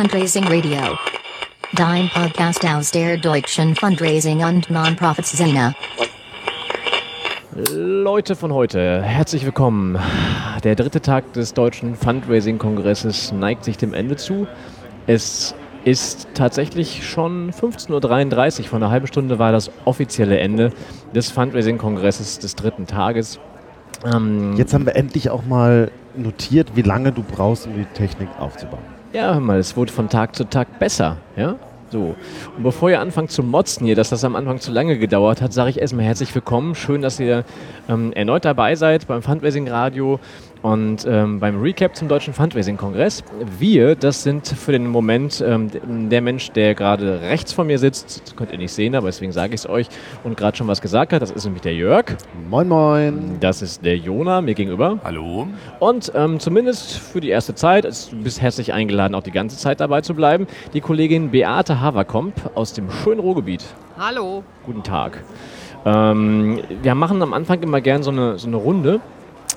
Fundraising Radio. Dein Podcast aus der deutschen Fundraising und Non-Profit-Szene. Leute von heute, herzlich willkommen. Der dritte Tag des deutschen Fundraising-Kongresses neigt sich dem Ende zu. Es ist tatsächlich schon 15.33 Uhr. Vor einer halben Stunde war das offizielle Ende des Fundraising-Kongresses des dritten Tages. Ähm Jetzt haben wir endlich auch mal notiert, wie lange du brauchst, um die Technik aufzubauen. Ja, hör mal, es wurde von Tag zu Tag besser. Ja? So. Und bevor ihr anfangt zu motzen hier, dass das am Anfang zu lange gedauert hat, sage ich erstmal herzlich willkommen. Schön, dass ihr ähm, erneut dabei seid beim Fundraising Radio. Und ähm, beim Recap zum Deutschen Fundraising-Kongress, wir, das sind für den Moment ähm, der Mensch, der gerade rechts von mir sitzt, das könnt ihr nicht sehen, aber deswegen sage ich es euch und gerade schon was gesagt hat, das ist nämlich der Jörg. Moin, moin. Das ist der Jona mir gegenüber. Hallo. Und ähm, zumindest für die erste Zeit, du bist herzlich eingeladen, auch die ganze Zeit dabei zu bleiben, die Kollegin Beate Haverkomp aus dem schönen Ruhrgebiet. Hallo. Guten Tag. Ähm, wir machen am Anfang immer gern so eine, so eine Runde.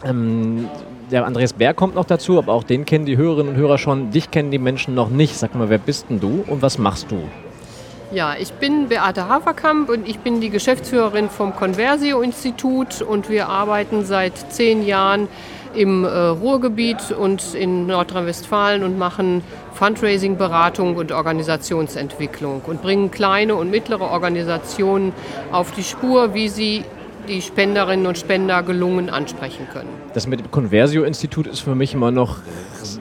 Ähm, der Andreas Bär kommt noch dazu, aber auch den kennen die Hörerinnen und Hörer schon. Dich kennen die Menschen noch nicht. Sag mal, wer bist denn du und was machst du? Ja, ich bin Beate Haferkamp und ich bin die Geschäftsführerin vom Conversio-Institut und wir arbeiten seit zehn Jahren im äh, Ruhrgebiet und in Nordrhein-Westfalen und machen Fundraising, Beratung und Organisationsentwicklung und bringen kleine und mittlere Organisationen auf die Spur, wie sie die Spenderinnen und Spender gelungen ansprechen können. Das mit dem Conversio-Institut ist für mich immer noch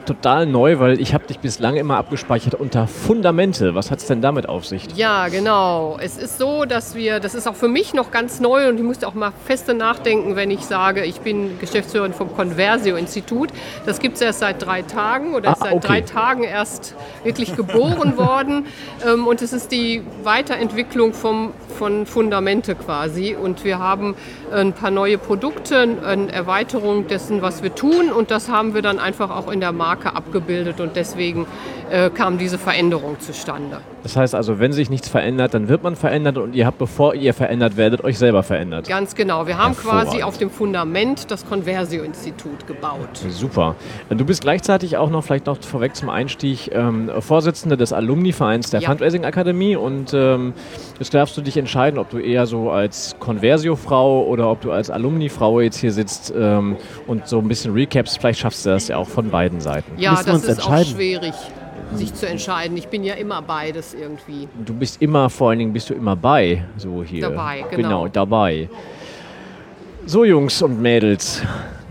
total neu, weil ich habe dich bislang immer abgespeichert unter Fundamente. Was hat es denn damit auf sich? Ja, genau. Es ist so, dass wir, das ist auch für mich noch ganz neu und ich musste auch mal feste nachdenken, wenn ich sage, ich bin Geschäftsführerin vom Conversio-Institut. Das gibt es erst seit drei Tagen oder ah, ist seit okay. drei Tagen erst wirklich geboren worden. Ähm, und es ist die Weiterentwicklung vom, von Fundamente quasi. Und wir haben ein paar neue Produkte, eine Erweiterung dessen, was wir tun. Und das haben wir dann einfach auch in der Marke abgebildet und deswegen äh, kam diese Veränderung zustande. Das heißt also, wenn sich nichts verändert, dann wird man verändert und ihr habt, bevor ihr verändert werdet, euch selber verändert. Ganz genau. Wir haben quasi auf dem Fundament das Conversio-Institut gebaut. Super. Du bist gleichzeitig auch noch, vielleicht noch vorweg zum Einstieg, ähm, Vorsitzende des Alumni-Vereins der ja. Fundraising-Akademie und ähm, jetzt darfst du dich entscheiden, ob du eher so als Conversio-Frau oder ob du als Alumni-Frau jetzt hier sitzt ähm, und so ein bisschen recaps. Vielleicht schaffst du das ja auch von beiden Seiten. Ja, das ist auch schwierig sich zu entscheiden. Ich bin ja immer beides irgendwie. Du bist immer, vor allen Dingen bist du immer bei, so hier. Dabei, genau. Genau, dabei. So Jungs und Mädels,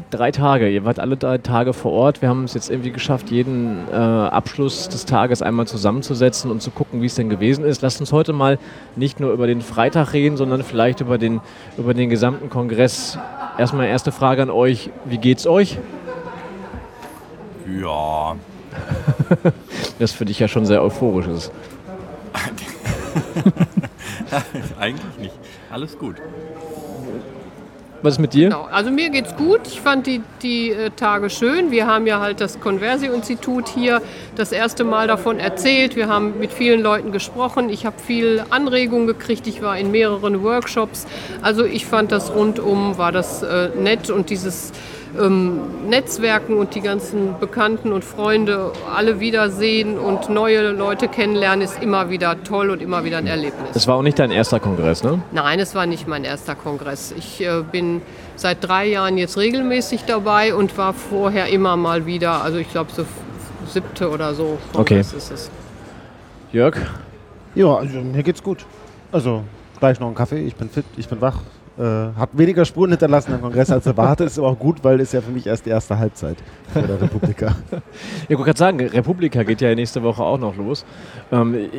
drei Tage. Ihr wart alle drei Tage vor Ort. Wir haben es jetzt irgendwie geschafft, jeden äh, Abschluss des Tages einmal zusammenzusetzen und zu gucken, wie es denn gewesen ist. Lasst uns heute mal nicht nur über den Freitag reden, sondern vielleicht über den, über den gesamten Kongress. Erstmal erste Frage an euch. Wie geht's euch? Ja, das für dich ja schon sehr euphorisch ist. Eigentlich nicht. Alles gut. Was ist mit dir? Genau. Also mir geht's gut. Ich fand die, die äh, Tage schön. Wir haben ja halt das Conversio-Institut hier das erste Mal davon erzählt. Wir haben mit vielen Leuten gesprochen. Ich habe viel Anregungen gekriegt. Ich war in mehreren Workshops. Also ich fand das rundum, war das äh, nett und dieses ähm, Netzwerken und die ganzen Bekannten und Freunde alle wiedersehen und neue Leute kennenlernen, ist immer wieder toll und immer wieder ein Erlebnis. Es war auch nicht dein erster Kongress, ne? Nein, es war nicht mein erster Kongress. Ich äh, bin seit drei Jahren jetzt regelmäßig dabei und war vorher immer mal wieder, also ich glaube so siebte oder so. Kongress okay. ist es. Jörg? Ja, also mir geht's gut. Also gleich noch einen Kaffee, ich bin fit, ich bin wach, äh, hat weniger Spuren hinterlassen im Kongress als erwartet. Ist aber auch gut, weil es ja für mich erst die erste Halbzeit vor der Republika. ja, ich wollte gerade sagen, Republika geht ja nächste Woche auch noch los. Ähm,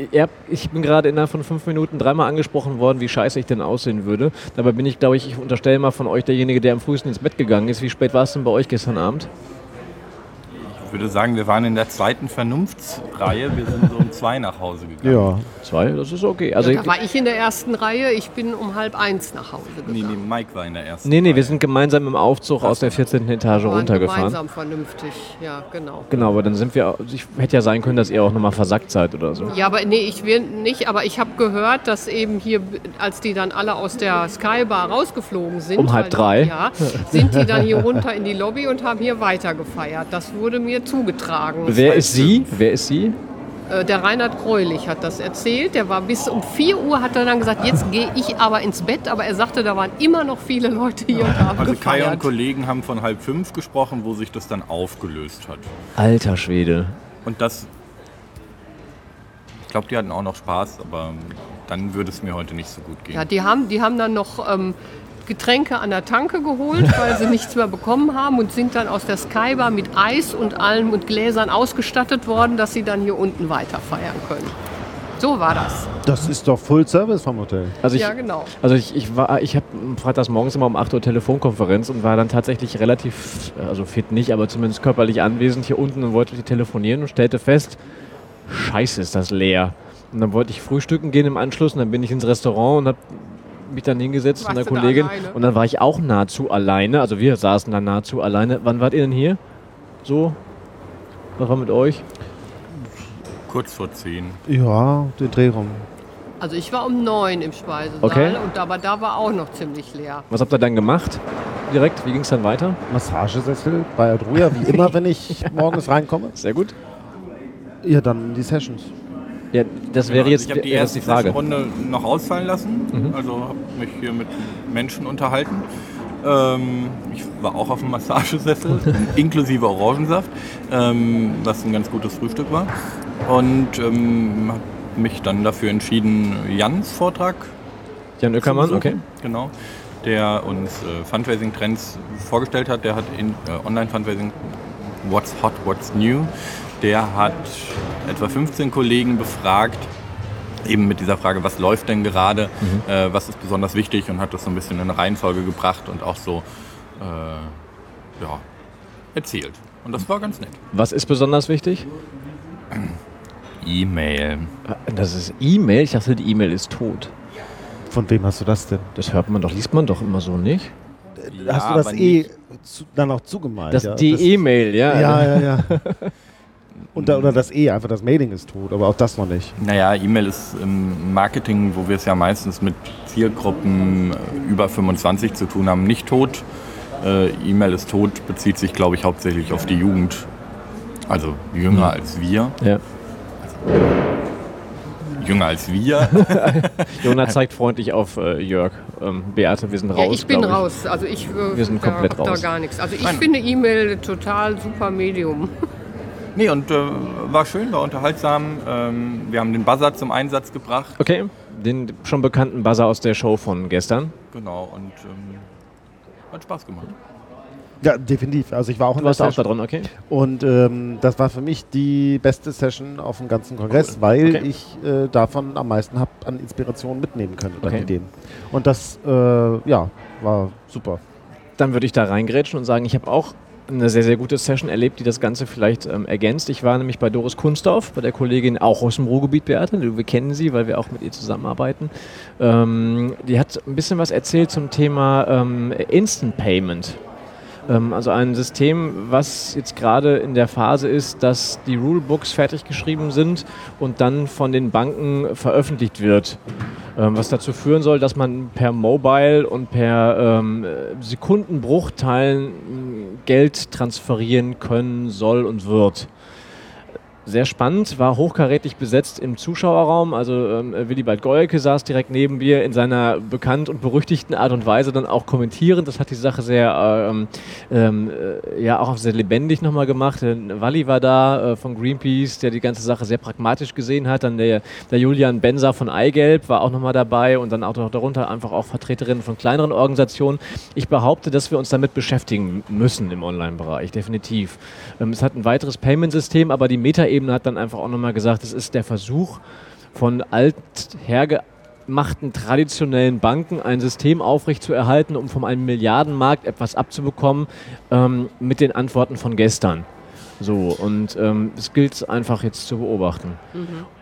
ich bin gerade innerhalb von fünf Minuten dreimal angesprochen worden, wie scheiße ich denn aussehen würde. Dabei bin ich, glaube ich, ich unterstelle mal von euch derjenige, der am frühesten ins Bett gegangen ist. Wie spät war es denn bei euch gestern Abend? Ich würde sagen, wir waren in der zweiten Vernunftsreihe. Wir sind so um zwei nach Hause gegangen. Ja, zwei, das ist okay. Also ja, da war ich in der ersten Reihe, ich bin um halb eins nach Hause gegangen. Nee, nee, Mike war in der ersten Nee, nee, Reihe. wir sind gemeinsam im Aufzug das aus der 14. Etage runtergefahren. Gemeinsam vernünftig, ja, genau. Genau, aber dann sind wir, ich hätte ja sein können, dass ihr auch nochmal versackt seid oder so. Ja, aber nee, ich will nicht, aber ich habe gehört, dass eben hier, als die dann alle aus der Skybar rausgeflogen sind. Um halb drei? Ja, sind die dann hier runter in die Lobby und haben hier weitergefeiert. Das wurde mir zugetragen. Wer ist sie? Wer ist sie? Äh, der Reinhard Greulich hat das erzählt. Der war bis um 4 Uhr, hat er dann gesagt, jetzt gehe ich aber ins Bett. Aber er sagte, da waren immer noch viele Leute hier und haben Also gefeiert. Kai und Kollegen haben von halb fünf gesprochen, wo sich das dann aufgelöst hat. Alter Schwede. Und das. Ich glaube, die hatten auch noch Spaß, aber dann würde es mir heute nicht so gut gehen. Ja, die haben, die haben dann noch ähm, Getränke an der Tanke geholt, weil sie nichts mehr bekommen haben und sind dann aus der Skybar mit Eis und allem und Gläsern ausgestattet worden, dass sie dann hier unten weiter feiern können. So war das. Das ist doch Full Service vom Hotel. Also ich, ja, genau. Also ich, ich war, ich habe freitags morgens immer um 8 Uhr Telefonkonferenz und war dann tatsächlich relativ, also fit nicht, aber zumindest körperlich anwesend hier unten und wollte telefonieren und stellte fest, scheiße ist das leer. Und dann wollte ich frühstücken gehen im Anschluss und dann bin ich ins Restaurant und habe mich dann hingesetzt mit einer Kollegin und dann war ich auch nahezu alleine, also wir saßen dann nahezu alleine. Wann wart ihr denn hier? So? Was war mit euch? Kurz vor zehn. Ja, den Dreh rum. Also ich war um neun im Speisesaal, Okay. und aber da war auch noch ziemlich leer. Was habt ihr dann gemacht? Direkt? Wie ging es dann weiter? Massagesessel bei Adruja, wie immer, wenn ich morgens reinkomme. Sehr gut. Ja, dann die Sessions. Ja, das wäre Genau, jetzt ich habe die erste die Frage. Runde noch ausfallen lassen. Mhm. Also habe mich hier mit Menschen unterhalten. Ähm, ich war auch auf dem Massagesessel, inklusive Orangensaft, ähm, was ein ganz gutes Frühstück war. Und ähm, habe mich dann dafür entschieden, Jans Vortrag Jan Öckermann, okay. Genau. Der uns äh, Fundraising-Trends vorgestellt hat. Der hat in äh, Online-Fundraising What's Hot, What's New. Der hat etwa 15 Kollegen befragt, eben mit dieser Frage, was läuft denn gerade, äh, was ist besonders wichtig und hat das so ein bisschen in eine Reihenfolge gebracht und auch so äh, ja, erzählt. Und das war ganz nett. Was ist besonders wichtig? E-Mail. Das ist E-Mail. Ich dachte, die E-Mail ist tot. Von wem hast du das denn? Das hört man doch, liest man doch immer so nicht. hast du das eh zu, dann auch zugemalt? Das ja? die E-Mail, ja. Ja, ja, ja. Und da, oder das E, einfach das Mailing ist tot, aber auch das noch nicht. Naja, E-Mail ist im Marketing, wo wir es ja meistens mit Zielgruppen äh, über 25 zu tun haben, nicht tot. Äh, E-Mail ist tot, bezieht sich, glaube ich, hauptsächlich auf die Jugend. Also jünger als wir. ja. Jünger als wir. Jona zeigt freundlich auf äh, Jörg. Ähm, Beate, wir sind raus. ja, ich bin glaub raus. Also ich äh, Wir sind da, komplett da raus. gar nichts. Also ich Nein. finde E-Mail total super Medium. nee, und äh, war schön, war unterhaltsam. Ähm, wir haben den Buzzer zum Einsatz gebracht. Okay, den schon bekannten Buzzer aus der Show von gestern. Genau, und ähm, hat Spaß gemacht. Ja, definitiv. Also ich war auch in Du warst der auch da Session. drin, okay? Und ähm, das war für mich die beste Session auf dem ganzen Kongress, weil Okay. ich äh, davon am meisten habe an Inspiration mitnehmen können oder Okay. Ideen. Und das, äh, ja, war super. Dann würde ich da reingrätschen und sagen, ich habe auch eine sehr, sehr gute Session erlebt, die das Ganze vielleicht ähm, ergänzt. Ich war nämlich bei Doris Kunstorf, bei der Kollegin auch aus dem Ruhrgebiet, Beate. Wir kennen sie, weil wir auch mit ihr zusammenarbeiten. Ähm, die hat ein bisschen was erzählt zum Thema ähm, Instant Payment. Ähm, also ein System, was jetzt gerade in der Phase ist, dass die Rulebooks fertig geschrieben sind und dann von den Banken veröffentlicht wird. Ähm, was dazu führen soll, dass man per Mobile und per ähm, äh, Sekundenbruchteilen mh, Geld transferieren können soll und wird. Sehr spannend, war hochkarätig besetzt im Zuschauerraum. Also ähm, Willibald Goelke saß direkt neben mir in seiner bekannt und berüchtigten Art und Weise dann auch kommentierend. Das hat die Sache sehr, ähm, ähm, äh, ja auch sehr lebendig nochmal gemacht. Walli war da äh, von Greenpeace, der die ganze Sache sehr pragmatisch gesehen hat. Dann der, der Julian Benser von Eigelb war auch nochmal dabei und dann auch noch darunter einfach auch Vertreterinnen von kleineren Organisationen. Ich behaupte, dass wir uns damit beschäftigen müssen im Online-Bereich, definitiv. Ähm, es hat ein weiteres Payment-System, aber die Metaebene hat dann einfach auch nochmal gesagt, es ist der Versuch von alt hergemachten traditionellen Banken ein System aufrechtzuerhalten, um von einem Milliardenmarkt etwas abzubekommen ähm, mit den Antworten von gestern. So, und ähm, es gilt einfach jetzt zu beobachten.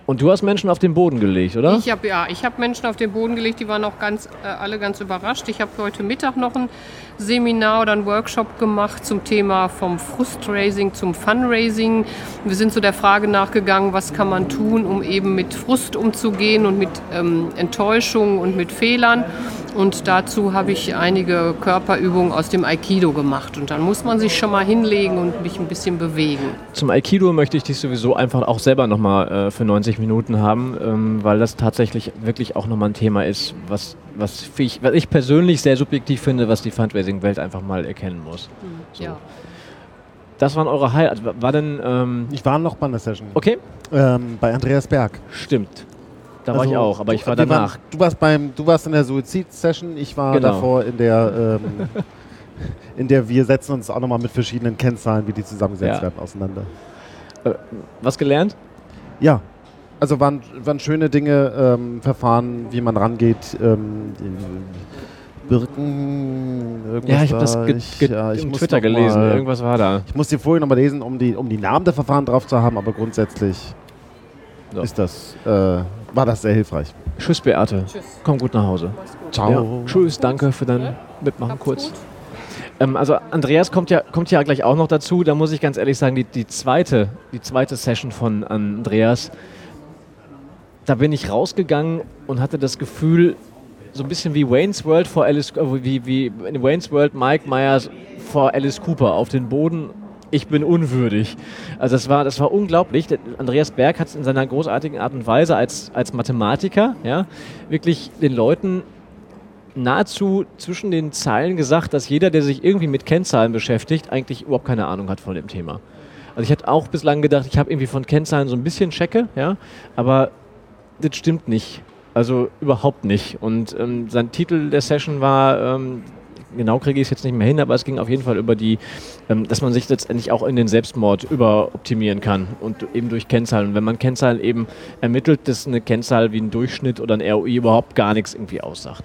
Und du hast Menschen auf den Boden gelegt, oder? Ich habe ja, ich habe Menschen auf den Boden gelegt, die waren auch ganz, äh, alle ganz überrascht. Ich habe heute Mittag noch ein Seminar oder einen Workshop gemacht zum Thema vom Frustraising zum Fundraising. Wir sind zu der Frage nachgegangen, was kann man tun, um eben mit Frust umzugehen und mit ähm, Enttäuschung und mit Fehlern. Und dazu habe ich einige Körperübungen aus dem Aikido gemacht. Und dann muss man sich schon mal hinlegen und mich ein bisschen bewegen. Zum Aikido möchte ich dich sowieso einfach auch selber nochmal äh, für 90 Minuten haben, ähm, weil das tatsächlich wirklich auch nochmal ein Thema ist, was, was, ich, was ich persönlich sehr subjektiv finde, was die Fundraising-Welt einfach mal erkennen muss. So. Ja. Das waren eure Highlights. War denn. Ähm, Ich war noch bei einer Session. okay, Ähm, bei Andreas Berg. stimmt. Da war ich Also, auch, aber ich war danach. Waren, du, warst beim, du warst in der Suizid-Session, ich war Genau. davor in der, ähm, in der wir setzen uns auch nochmal mit verschiedenen Kennzahlen, wie die zusammengesetzt Ja. werden, auseinander. Was gelernt? Ja, also waren, waren schöne Dinge, ähm, Verfahren, wie man rangeht. Ähm, Birken, irgendwas Ja, ich habe das da. ge ich, ge ja, ich Twitter gelesen. Mal, Irgendwas war da. ich muss die Folie nochmal lesen, um die, um die Namen der Verfahren drauf zu haben, aber grundsätzlich So. ist das, äh, war das sehr hilfreich. Tschüss, Beate. Tschüss. Komm gut nach Hause. Ciao. Ja. Tschüss, danke für dein Mitmachen Habt's kurz. gut. Ähm, also Andreas kommt ja, kommt ja gleich auch noch dazu. Da muss ich ganz ehrlich sagen, die, die, zweite, die zweite Session von Andreas, da bin ich rausgegangen und hatte das Gefühl, so ein bisschen wie Wayne's World vor Alice, äh, wie, wie in Wayne's World Mike Myers vor Alice Cooper auf den Boden. Ich bin unwürdig. Also das war, das war unglaublich. Andreas Berg hat es in seiner großartigen Art und Weise als, als Mathematiker ja, wirklich den Leuten nahezu zwischen den Zeilen gesagt, dass jeder, der sich irgendwie mit Kennzahlen beschäftigt, eigentlich überhaupt keine Ahnung hat von dem Thema. Also ich hatte auch bislang gedacht, ich habe irgendwie von Kennzahlen so ein bisschen Checke, ja, aber das stimmt nicht. Also überhaupt nicht. Und ähm, sein Titel der Session war, ähm, genau kriege ich es jetzt nicht mehr hin, aber es ging auf jeden Fall über die, ähm, dass man sich letztendlich auch in den Selbstmord überoptimieren kann und eben durch Kennzahlen. Und wenn man Kennzahlen eben ermittelt, dass eine Kennzahl wie ein Durchschnitt oder ein ROI überhaupt gar nichts irgendwie aussagt.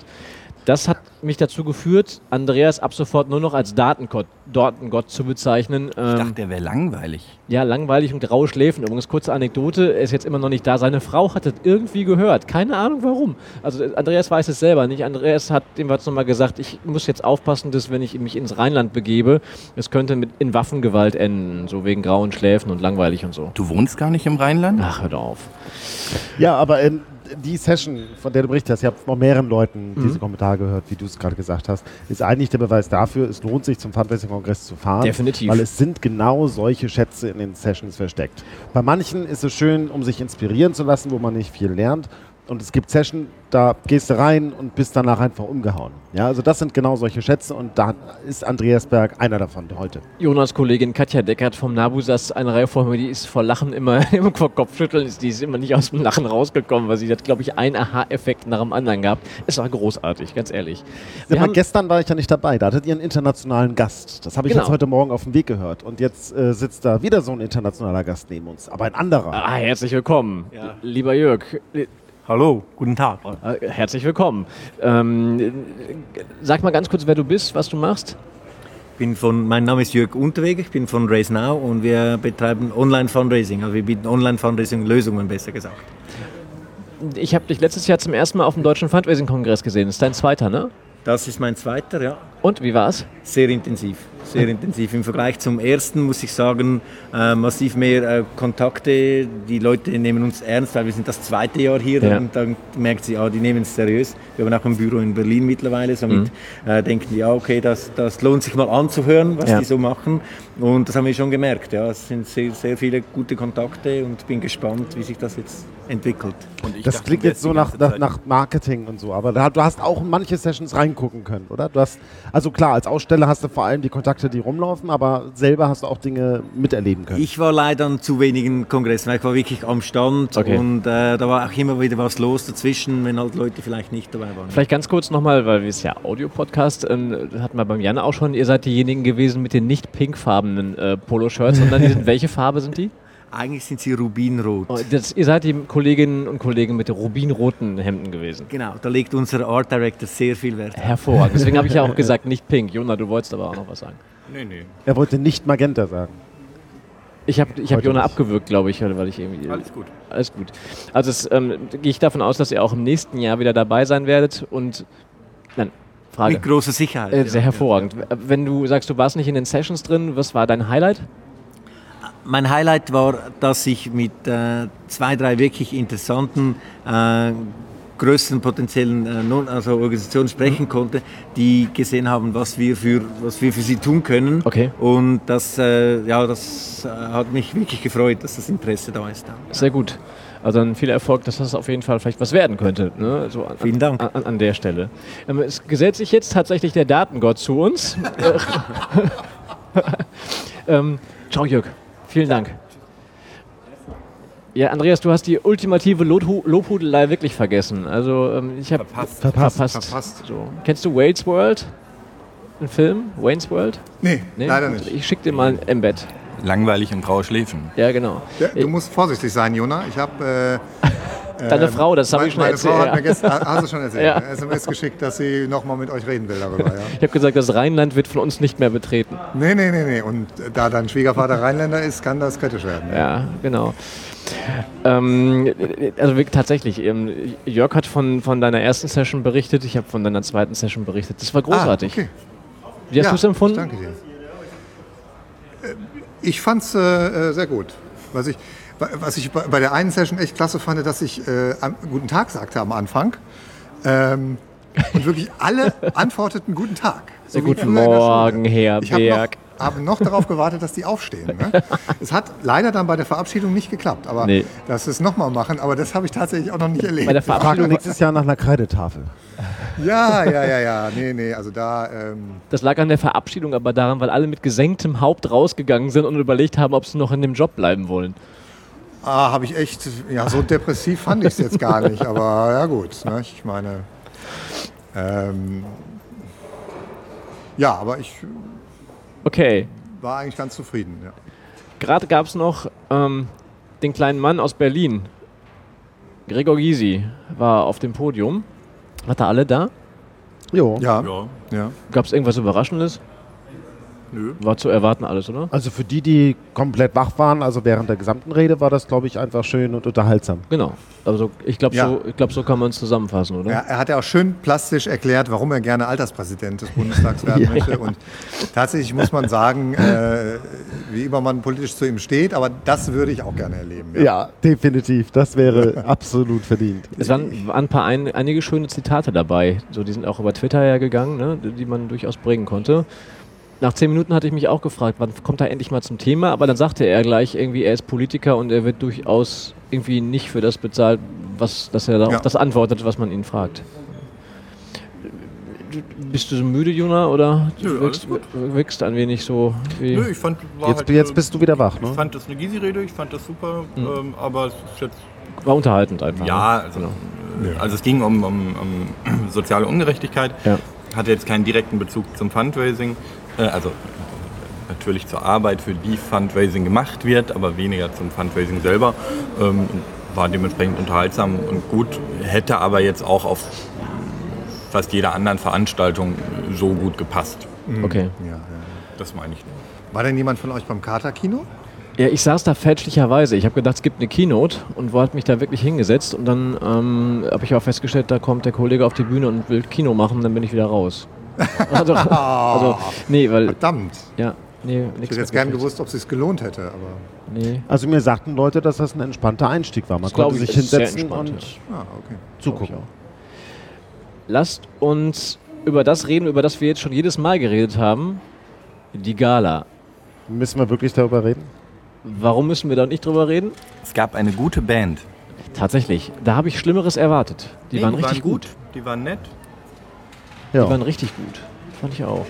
Das hat mich dazu geführt, Andreas ab sofort nur noch als Datengott, Datengott zu bezeichnen. Ich Ähm, dachte, der wäre langweilig. ja, langweilig und raue Schläfen. Übrigens, kurze Anekdote, er ist jetzt immer noch nicht da. Seine Frau hat es irgendwie gehört. Keine Ahnung warum. Also Andreas weiß es selber nicht. Andreas hat dem was nochmal gesagt, ich muss jetzt aufpassen, dass wenn ich mich ins Rheinland begebe, es könnte mit in Waffengewalt enden. So wegen grauen Schläfen und langweilig und so. Du wohnst gar nicht im Rheinland? Ach, hör doch auf. Ja, aber ähm, die Session, von der du berichtest, ich habe von mehreren Leuten Mhm. diese Kommentare gehört, wie du es gerade gesagt hast, ist eigentlich der Beweis dafür, es lohnt sich zum Fundraising-Kongress zu fahren. Definitiv. Weil es sind genau solche Schätze in den Sessions versteckt. Bei manchen ist es schön, um sich inspirieren zu lassen, wo man nicht viel lernt. Und es gibt Sessions, da gehst du rein und bist danach einfach umgehauen. Ja, also das sind genau solche Schätze und da ist Andreas Berg einer davon heute. Jonas Kollegin Katja Deckert vom Nabu saß eine Reihe vor mir, die ist vor Lachen immer, vor Kopfschütteln, ist, die ist immer nicht aus dem Lachen rausgekommen, weil sie hat, glaube ich, einen Aha-Effekt nach dem anderen gehabt. Es war großartig, ganz ehrlich. Wir mal, haben- gestern war ich ja nicht dabei. Da hattet ihr einen internationalen Gast. Das habe ich Genau. jetzt heute Morgen auf dem Weg gehört. Und jetzt äh, sitzt da wieder so ein internationaler Gast neben uns. Aber ein anderer. Ah, herzlich willkommen, lieber Jörg. Hallo, guten Tag. Äh, Herzlich willkommen. Ähm, äh, sag mal ganz kurz, wer du bist, was du machst. Bin von, mein Name ist Jörg Unterweger, ich bin von Raise Now und wir betreiben Online-Fundraising. Also wir bieten Online-Fundraising-Lösungen, besser gesagt. Ich habe dich letztes Jahr zum ersten Mal auf dem Deutschen Fundraising-Kongress gesehen. Das ist dein zweiter, ne? Das ist mein zweiter, ja. Und, wie war's? Sehr intensiv, sehr intensiv. Im Vergleich zum ersten muss ich sagen, äh, massiv mehr äh, Kontakte. Die Leute nehmen uns ernst, weil wir sind das zweite Jahr hier Ja. und dann merkt sie, ah, die nehmen es seriös. Wir haben auch ein Büro in Berlin mittlerweile, somit äh, denken die, ja, okay, das, das lohnt sich mal anzuhören, was Ja. die so machen. Und das haben wir schon gemerkt. Ja, es sind sehr, sehr viele gute Kontakte und bin gespannt, wie sich das jetzt entwickelt. Und ich Das dachte, klingt jetzt so nach, nach, nach Marketing und so. Aber da, du hast auch in manche Sessions reingucken können, oder? Du hast, also klar, als Aussteller hast du vor allem die Kontakte, die rumlaufen, aber selber hast du auch Dinge miterleben können. Ich war leider an zu wenigen Kongressen, weil ich war wirklich am Stand Okay. und äh, da war auch immer wieder was los dazwischen, wenn halt Leute vielleicht nicht dabei waren. Vielleicht ganz kurz nochmal, weil wir es ja Audio-Podcast, ähm, hatten wir beim Jan auch schon, ihr seid diejenigen gewesen mit den nicht pinkfarbenen äh, Poloshirts, sondern die sind, welche Farbe sind die? Eigentlich sind sie rubinrot. Oh, das, ihr seid die Kolleginnen und Kollegen mit den rubinroten Hemden gewesen. Genau, da legt unser Art Director sehr viel Wert. Hervorragend. Deswegen habe ich ja auch gesagt, nicht pink. Jona, du wolltest aber auch noch was sagen. Nee, nee. Er wollte nicht Magenta sagen. Ich habe ich hab Jona nicht. abgewürgt, glaube ich, weil ich irgendwie. Alles gut. Alles gut. Also ähm, gehe ich davon aus, dass ihr auch im nächsten Jahr wieder dabei sein werdet und nein, Frage. Mit großer Sicherheit. Äh, ja. sehr hervorragend. Wenn du sagst, du warst nicht in den Sessions drin, was war dein Highlight? Mein Highlight war, dass ich mit äh, zwei, drei wirklich interessanten, äh, größeren potenziellen äh, also Organisationen sprechen konnte, die gesehen haben, was wir für, was wir für sie tun können. Okay. Und das, äh, ja, das äh, hat mich wirklich gefreut, dass das Interesse da ist. Sehr gut. Also dann viel Erfolg, dass das auf jeden Fall vielleicht was werden könnte. Ne? So an, Vielen Dank. An, an der Stelle. Ähm, es gesellt sich jetzt tatsächlich der Datengott zu uns. ähm, ciao Jörg. Vielen Dank. Ja, Andreas, du hast die ultimative Lobhu Lobhudelei wirklich vergessen. Also ähm, ich habe Verpasst. verpasst. Verpasst. So. Kennst du Wayne's World? Ein Film? Wayne's World? Nee, Nee? leider nicht. Ich schick dir mal im Bett. Langweilig und graue Schläfen. Ja, genau. Ja, du musst vorsichtig sein, Jona. Ich habe. Äh, Deine Frau, das habe ich schon meine erzählt. Frau hat ja. mir gestern, hast du schon erzählt, Ja. eine SMS geschickt, dass sie nochmal mit euch reden will darüber. Ja. Ich habe gesagt, das Rheinland wird von uns nicht mehr betreten. Nee, nee, nee, nee. Und da dein Schwiegervater Rheinländer ist, kann das kritisch werden. Ja, genau. Ähm, also wirklich, tatsächlich, ähm, Jörg hat von, von deiner ersten Session berichtet, ich habe von deiner zweiten Session berichtet. Das war großartig. Ah, okay. Wie hast Ja, du es empfunden? Danke dir. Äh, Ich fand es äh, äh, sehr gut. Was ich, was ich bei der einen Session echt klasse fand, dass ich äh, guten Tag sagte am Anfang. Ähm, und wirklich alle antworteten guten Tag. So Guten. Morgen, Herr Ich habe noch, Berg. habe noch darauf gewartet, dass die aufstehen. Ne? Es hat leider dann bei der Verabschiedung nicht geklappt. Aber Nee. dass sie es nochmal machen, aber das habe ich tatsächlich auch noch nicht erlebt. Bei der Verabschiedung, nächstes Jahr nach einer Kreidetafel. ja, ja, ja, ja. Nee, nee, also da. Ähm, das lag an der Verabschiedung, aber daran, weil alle mit gesenktem Haupt rausgegangen sind und überlegt haben, ob sie noch in dem Job bleiben wollen. Ah, habe ich echt, ja, so depressiv fand ich es jetzt gar nicht, aber ja gut, ne, ich meine, ähm, ja, aber ich Okay, war eigentlich ganz zufrieden. Ja. gerade gab es noch ähm, den kleinen Mann aus Berlin. Gregor Gysi war auf dem Podium. Hat er alle da? Jo. Ja, Ja. ja. Gab es irgendwas Überraschendes? Nö. War zu erwarten alles, oder? Also für die, die komplett wach waren, also während der gesamten Rede, war das, glaube ich, einfach schön und unterhaltsam. Genau. Also ich glaube, Ja. so, ich glaub, so kann man es zusammenfassen, oder? Ja, er hat ja auch schön plastisch erklärt, warum er gerne Alterspräsident des Bundestags werden möchte. Und tatsächlich muss man sagen, äh, wie immer man politisch zu ihm steht, aber das würde ich auch gerne erleben. Ja, definitiv. Das wäre absolut verdient. Es waren, waren ein paar ein, einige schöne Zitate dabei. So, die sind auch über Twitter ja gegangen, ne, die man durchaus bringen konnte. Nach zehn Minuten hatte ich mich auch gefragt, wann kommt er endlich mal zum Thema? Aber dann sagte er gleich irgendwie, er ist Politiker und er wird durchaus irgendwie nicht für das bezahlt, was, dass er da Ja. auf das antwortet, was man ihn fragt. Bist du so müde, Jona, oder du Nö, wirkst, wirkst ein wenig so wie... Nö, ich fand, Jetzt, halt, jetzt bist du wieder wach, Ich ne? fand das eine Gysi-Rede, ich fand das super, ähm, aber es ist jetzt War unterhaltend einfach. Ja, ne? also, Genau. äh, also es ging um, um, um soziale Ungerechtigkeit. Ja. Hatte jetzt keinen direkten Bezug zum Fundraising. Äh, also natürlich zur Arbeit, für die Fundraising gemacht wird, aber weniger zum Fundraising selber. Ähm, war dementsprechend unterhaltsam und gut, hätte aber jetzt auch auf fast jeder anderen Veranstaltung so gut gepasst. Okay. Ja, ja. Das meine ich nur. War denn jemand von euch beim Kater-Kino? Ja, ich saß da fälschlicherweise. Ich habe gedacht, es gibt eine Keynote und wollte mich da wirklich hingesetzt. Und dann ähm, habe ich auch festgestellt, da kommt der Kollege auf die Bühne und will Kino machen, dann bin ich wieder raus. Also, also nee, weil, Verdammt. ja, nee, Ich hätte jetzt gern gewusst, ob es sich gelohnt hätte, aber. Nee, Also mir sagten Leute, dass das ein entspannter Einstieg war. Man Das konnte ich, sich hinsetzen und ja. Ah, okay. zugucken. lasst uns über das reden, über das wir jetzt schon jedes Mal geredet haben. Die Gala. Müssen wir wirklich darüber reden? Warum müssen wir da nicht drüber reden? Es gab eine gute Band. Tatsächlich, da habe ich Schlimmeres erwartet. Die Nee, waren richtig gut. Die waren nett. Ja. Die waren richtig gut. Fand ich auch.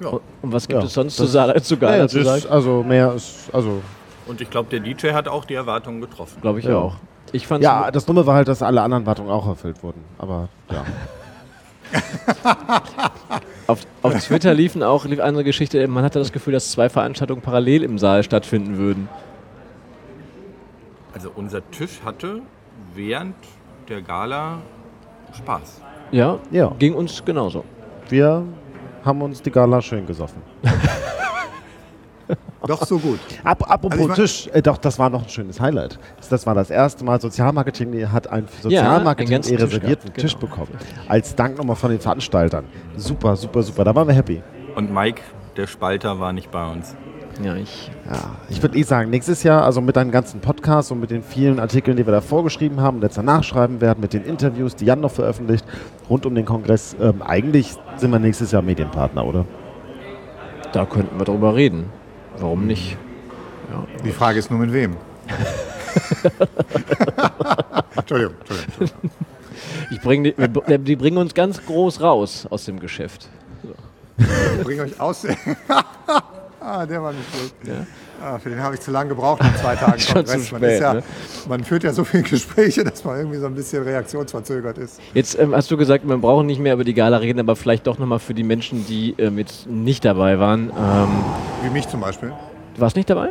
Ja. Und was gibt Ja, es sonst zu, zu Gala Ja, zu sagen? also mehr ist, also Und ich glaube, der DJ hat auch die Erwartungen getroffen. Glaube ich Ja. auch. Ich fand ja, das Dumme war halt, dass alle anderen Wartungen auch erfüllt wurden. Aber ja. auf, auf Twitter liefen auch lief eine Geschichte, man hatte das Gefühl, dass zwei Veranstaltungen parallel im Saal stattfinden würden. Also unser Tisch hatte während der Gala Spaß. Ja, Ja. ging uns genauso. Wir haben uns die Gala schön gesoffen. Doch so gut. Ap apropos Also ich mein- Tisch, äh, doch, das war noch ein schönes Highlight. Das war das erste Mal, Sozialmarketing hat einen für Sozialmarketing ganzen Tisch reservierten gehabt, Tisch genau. bekommen. Als Dank nochmal von den Veranstaltern. Super, super, super. Da waren wir happy. Und Mike, der Spalter, war nicht bei uns. Ja, ich. Ja, ich würde eh sagen, nächstes Jahr, also mit deinem ganzen Podcast und mit den vielen Artikeln, die wir da vorgeschrieben haben und jetzt danach schreiben werden, mit den Interviews, die Jan noch veröffentlicht, rund um den Kongress, ähm, eigentlich sind wir nächstes Jahr Medienpartner, oder? Da könnten wir drüber reden. Warum nicht? Die Frage ist nur mit wem. Entschuldigung, Entschuldigung. Entschuldigung. Ich bring die, wir- die bringen uns ganz groß raus aus dem Geschäft. Ich bringe euch aus. ah, der war nicht gut. Ah, für den habe ich zu lange gebraucht nach zwei Tagen Schon zu Kongress. man, spät, ist ja, ne? man führt ja so viele Gespräche, dass man irgendwie so ein bisschen reaktionsverzögert ist. Jetzt ähm, hast du gesagt, wir brauchen nicht mehr über die Gala reden, aber vielleicht doch nochmal für die Menschen, die ähm, jetzt nicht dabei waren. Ähm, Wie mich zum Beispiel. du warst nicht dabei?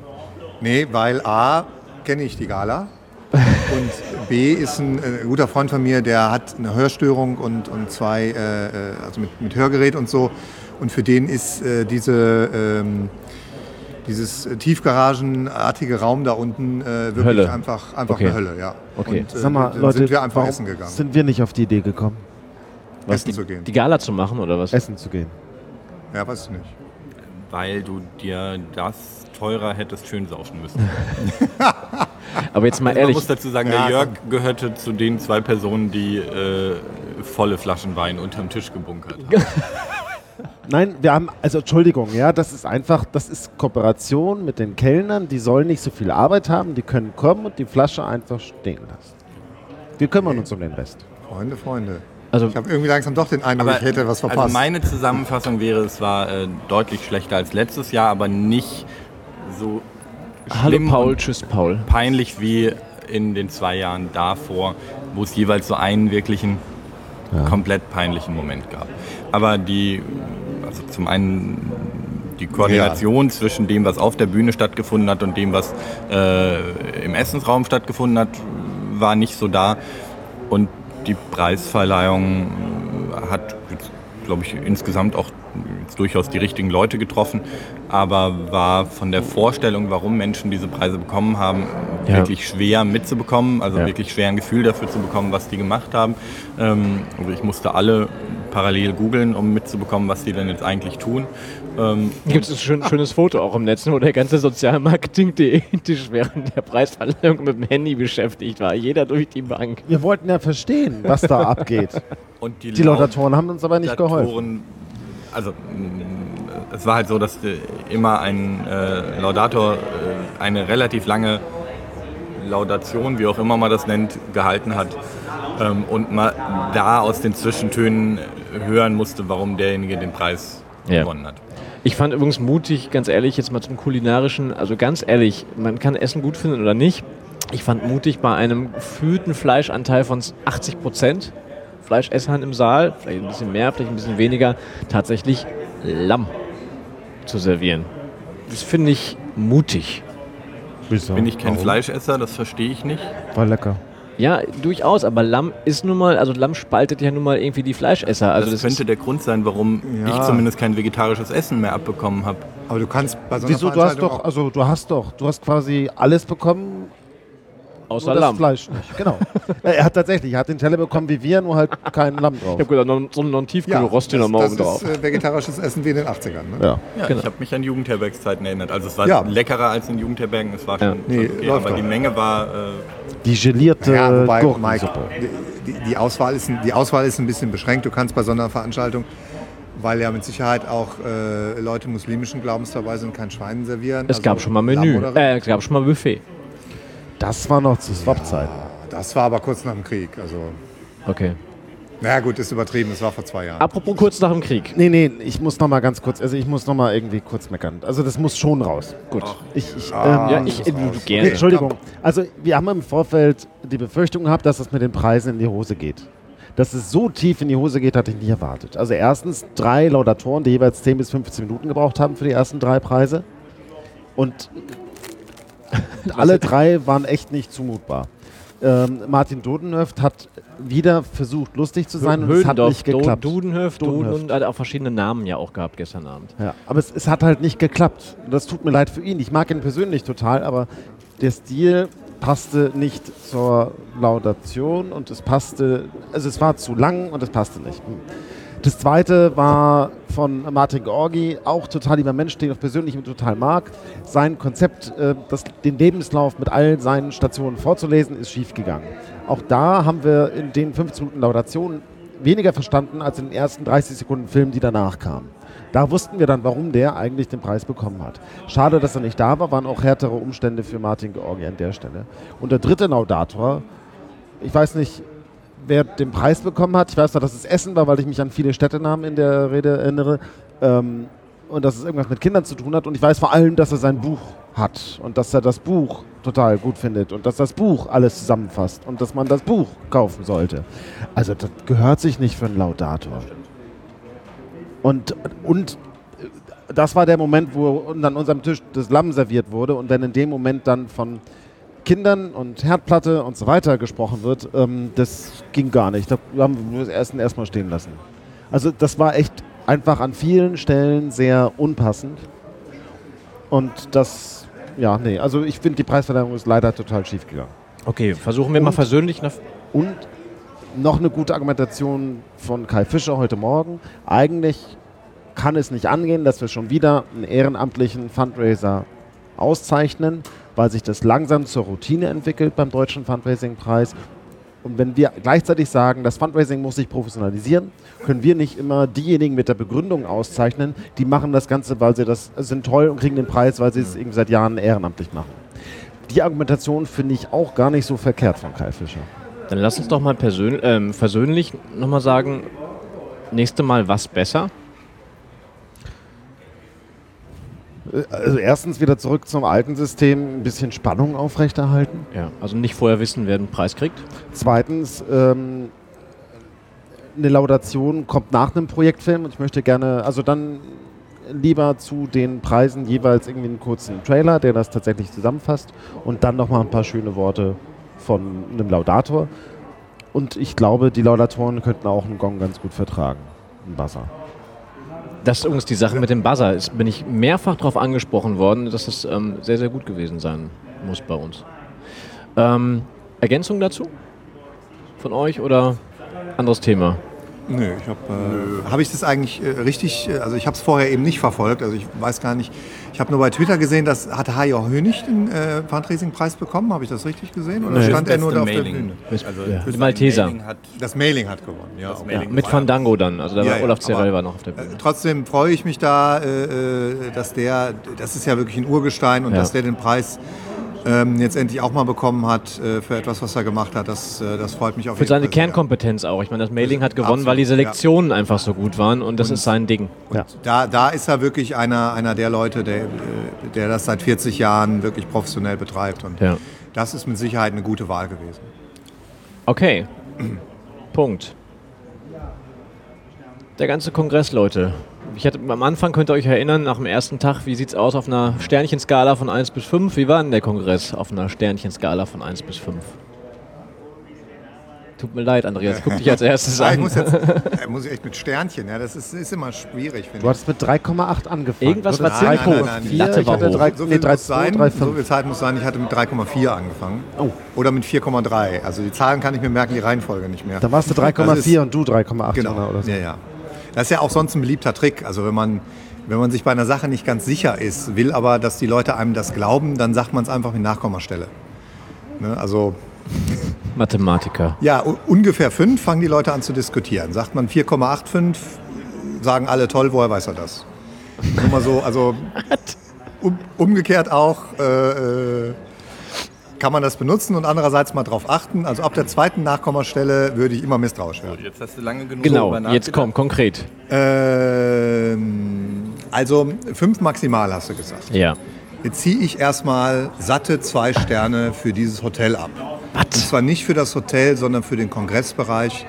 Nee, weil A, kenne ich die Gala. Und B ist ein äh, guter Freund von mir, der hat eine Hörstörung und, und zwei, äh, äh, also mit, mit Hörgerät und so. Und für den ist äh, diese, ähm, dieses äh, tiefgaragenartige Raum da unten äh, wirklich Hölle. einfach, einfach Okay. eine Hölle. Ja. Okay. Und, äh, Sag mal, dann Leute, sind wir einfach essen gegangen. sind wir nicht auf die Idee gekommen, Was, essen die, zu gehen. die Gala zu machen oder was? essen zu gehen? Ja, weiß ich nicht. Weil du dir das teurer hättest schön saufen müssen. Aber jetzt mal Also ehrlich, muss dazu sagen, Ja, der Jörg gehörte zu den zwei Personen, die äh, volle Flaschen Wein unterm Tisch gebunkert haben. Nein, wir haben, also Entschuldigung, ja, das ist einfach, das ist Kooperation mit den Kellnern, die sollen nicht so viel Arbeit haben, die können kommen und die Flasche einfach stehen lassen. Wir kümmern uns um den Rest. Freunde, Freunde. also Ich habe irgendwie langsam doch den Eindruck, ich hätte was verpasst. Also meine Zusammenfassung wäre, es war äh, deutlich schlechter als letztes Jahr, aber nicht so hallo schlimm Paul, und tschüss Paul. peinlich wie in den zwei Jahren davor, wo es jeweils so einen wirklichen komplett peinlichen Moment gab. Aber die, also zum einen die Koordination zwischen dem, was auf der Bühne stattgefunden hat und dem, was äh, im Essensraum stattgefunden hat, war nicht so da. Und die Preisverleihung hat, glaube ich, insgesamt auch durchaus die richtigen Leute getroffen, aber war von der Vorstellung, warum Menschen diese Preise bekommen haben, Ja. wirklich schwer mitzubekommen, also Ja. wirklich schwer ein Gefühl dafür zu bekommen, was die gemacht haben. Ähm, also ich musste alle parallel googeln, um mitzubekommen, was die denn jetzt eigentlich tun. Ähm, Gibt es ein schön, schönes Foto auch im Netz, wo der ganze Sozialmarketing-Tisch während der Preisverleihung mit dem Handy beschäftigt war. Jeder durch die Bank. Wir wollten ja verstehen, was da abgeht. und die, Die Laudatoren haben uns aber nicht geholfen. Laudatoren- Also mh, es war halt so, dass immer ein äh, Laudator äh, eine relativ lange Laudation, wie auch immer man das nennt, gehalten hat ähm, und man da aus den Zwischentönen hören musste, warum derjenige den Preis Ja. gewonnen hat. Ich fand übrigens mutig, ganz ehrlich, jetzt mal zum kulinarischen, also ganz ehrlich, man kann Essen gut finden oder nicht. Ich fand mutig bei einem gefühlten Fleischanteil von 80 Prozent, Fleischessern im Saal, vielleicht ein bisschen mehr, vielleicht ein bisschen weniger, tatsächlich Lamm zu servieren. Das finde ich mutig. Wieso? Bin ich kein Warum? Fleischesser, das verstehe ich nicht. War lecker. Ja, durchaus, aber Lamm ist nun mal, also Lamm spaltet ja nun mal irgendwie die Fleischesser. Also das, das, könnte der Grund sein, warum Ja. ich zumindest kein vegetarisches Essen mehr abbekommen habe. Aber du kannst bei so einer Wieso? Du hast doch, also du hast doch, du hast quasi alles bekommen, außer nur das Lamm. Fleisch nicht. Genau. Äh, er hat tatsächlich, er hat den Teller bekommen wie wir, nur halt kein Lamm drauf. Ich habe gesagt, noch, so noch ein Tiefkühlrost hier das, nochmal das oben drauf. ist äh, vegetarisches Essen wie in den 80ern. Ne? Ja. Ja, Genau. ich habe mich an Jugendherbergszeiten erinnert. Also es war Ja. leckerer als in Jugendherbergen, es war Ja. schon, Nee, okay, aber doch. die Menge war äh, Die gelierte Ja, wobei, Mike, Gurkensuppe. die, die, Auswahl ist, ein- die Auswahl ist ein bisschen beschränkt. Du kannst bei so einer Veranstaltung, weil ja mit Sicherheit auch äh, Leute muslimischen Glaubens dabei sind, kein Schwein servieren. Es Also gab schon mal Menü, äh, es gab schon mal Buffet. Das war noch zu Swap-Zeiten. Das war aber kurz nach dem Krieg. Also, Okay. naja gut, ist übertrieben, das war vor zwei Jahren. Apropos kurz nach dem Krieg. Nee, nee, ich muss noch mal ganz kurz, also ich muss noch mal irgendwie kurz meckern. Also das muss schon raus. Gut. Ich, ich, Ah, ähm, Ja, ich, du, du Nee, gerne. Entschuldigung. Also wir haben im Vorfeld die Befürchtung gehabt, dass es mit den Preisen in die Hose geht. Dass es so tief in die Hose geht, hatte ich nicht erwartet. Also erstens drei Laudatoren, die jeweils 10 bis 15 Minuten gebraucht haben für die ersten drei Preise. Und alle drei waren echt nicht zumutbar. Ähm, Martin Dodenhöft hat wieder versucht, lustig zu sein und es hat nicht geklappt. Do- Dudenhöft, Duden Dudenhöft. und hat auch verschiedene Namen ja auch gehabt gestern Abend. Ja, aber es, es hat halt nicht geklappt. Das tut mir leid für ihn. Ich mag ihn persönlich total, aber der Stil passte nicht zur Laudation und es passte, also es war zu lang und es passte nicht. Hm. Das zweite war von Martin Georgi, auch total lieber Mensch, den ich persönlich total mag. Sein Konzept, äh, das, den Lebenslauf mit all seinen Stationen vorzulesen, ist schiefgegangen. Auch da haben wir in den 15 Minuten Laudation weniger verstanden als in den ersten 30 Sekunden Film, die danach kamen. Da wussten wir dann, warum der eigentlich den Preis bekommen hat. Schade, dass er nicht da war, waren auch härtere Umstände für Martin Georgi an der Stelle. Und der dritte Laudator, ich weiß nicht, wer den Preis bekommen hat. Ich weiß noch, dass es Essen war, weil ich mich an viele Städtenamen in der Rede erinnere. Ähm, und dass es irgendwas mit Kindern zu tun hat. Und ich weiß vor allem, dass er sein Buch hat und dass er das Buch total gut findet und dass das Buch alles zusammenfasst und dass man das Buch kaufen sollte. Also das gehört sich nicht für einen Laudator. Und, und das war der Moment, wo an unserem Tisch das Lamm serviert wurde und wenn in dem Moment dann von Kindern und Herdplatte und so weiter gesprochen wird, ähm, das ging gar nicht. Da haben wir das Essen erstmal stehen lassen. Also das war echt einfach an vielen Stellen sehr unpassend. Und das, ja, nee, also ich finde, die Preisverleihung ist leider total schief gegangen. Okay, versuchen wir mal Und- versöhnlich nach. Und noch eine gute Argumentation von Kai Fischer heute Morgen. Eigentlich kann es nicht angehen, dass wir schon wieder einen ehrenamtlichen Fundraiser auszeichnen, weil sich das langsam zur Routine entwickelt beim Deutschen Fundraising-Preis. Und wenn wir gleichzeitig sagen, das Fundraising muss sich professionalisieren, können wir nicht immer diejenigen mit der Begründung auszeichnen, die machen das Ganze, weil sie das sind toll und kriegen den Preis, weil sie es irgendwie seit Jahren ehrenamtlich machen. Die Argumentation finde ich auch gar nicht so verkehrt von Kai Fischer. Dann lass uns doch mal persön ähm, versöhnlich nochmal sagen, nächste Mal was besser? Also erstens wieder zurück zum alten System, ein bisschen Spannung aufrechterhalten. Ja, also nicht vorher wissen, wer den Preis kriegt. Zweitens, ähm, eine Laudation kommt nach einem Projektfilm und ich möchte gerne, also dann lieber zu den Preisen jeweils irgendwie einen kurzen Trailer, der das tatsächlich zusammenfasst und dann nochmal ein paar schöne Worte von einem Laudator. Und ich glaube, die Laudatoren könnten auch einen Gong ganz gut vertragen, einen Buzzer. Das ist übrigens die Sache mit dem Buzzer. Ist, bin ich mehrfach darauf angesprochen worden, dass es ähm, sehr, sehr gut gewesen sein muss bei uns. Ähm, Ergänzung dazu? Von euch oder anderes Thema? Nö, ich habe äh, hab ich das eigentlich äh, richtig, äh, also ich habe es vorher eben nicht verfolgt, also ich weiß gar nicht, ich habe nur bei Twitter gesehen, dass hat Hajo Hönig den äh, Fundraising-Preis bekommen, habe ich das richtig gesehen? Oder stand er nur da auf der Bühne? Also, Ja. das Malteser. Mailing hat Das Mailing hat gewonnen, ja. okay. Ja, Mailing mit Fandango dann. Also da Ja, war ja, Olaf Zerrell war noch auf der Bühne. Äh, Trotzdem freue ich mich da, äh, dass der, das ist ja wirklich ein Urgestein und Ja. dass der den Preis ähm, jetzt endlich auch mal bekommen hat äh, für etwas, was er gemacht hat. Das, äh, das freut mich auf Für jeden seine Fall sehr. Kernkompetenz auch. Ich meine, das Mailing hat gewonnen, Absolut, weil die ja. Selektionen einfach so gut waren und das ist sein Ding. Ja. Da, da ist er wirklich einer, einer der Leute, der, äh, der das seit 40 Jahren wirklich professionell betreibt. Und Ja. das ist mit Sicherheit eine gute Wahl gewesen. Okay. Punkt. Der ganze Kongress, Leute. Ich hatte, am Anfang könnt ihr euch erinnern, nach dem ersten Tag, wie sieht's aus auf einer Sternchenskala von 1 bis 5? Wie war denn der Kongress auf einer Sternchenskala von 1 bis 5? Tut mir leid, Andreas, guck dich als erstes Ah, ich an. muss jetzt muss ich echt mit Sternchen, ja, das ist, ist immer schwierig, finde Du hattest mit 3,8 angefangen. Irgendwas war ziemlich Nein, nein, hoch. nein, Die. Latte ich war hatte hoch. drei- So nee, viel, 3,2, muss sein, 3,5. so viel Zeit muss sein, ich hatte mit 3,4 angefangen. Oh. Oder mit 4,3. Also die Zahlen kann ich mir merken, die Reihenfolge nicht mehr. Da warst du Das 3,4 ist- und du 3,8 Genau, oder so. ja, ja. Das ist ja auch sonst ein beliebter Trick. Also wenn man, wenn man sich bei einer Sache nicht ganz sicher ist, will aber, dass die Leute einem das glauben, dann sagt man es einfach mit Nachkommastelle. Ne, also Mathematiker. ja, ungefähr 5 fangen die Leute an zu diskutieren. Sagt man 4,85, sagen alle toll, woher weiß er das? Nur mal so, also um, umgekehrt auch äh, äh, kann man das benutzen und andererseits mal drauf achten. Also ab der zweiten Nachkommastelle würde ich immer misstrauisch werden. Jetzt hast du lange genug Genau, jetzt komm, konkret. Ähm, also fünf maximal hast du gesagt. Ja. Jetzt ziehe ich erstmal satte zwei Sterne für dieses Hotel ab. Und zwar nicht für das Hotel, sondern für den Kongressbereich,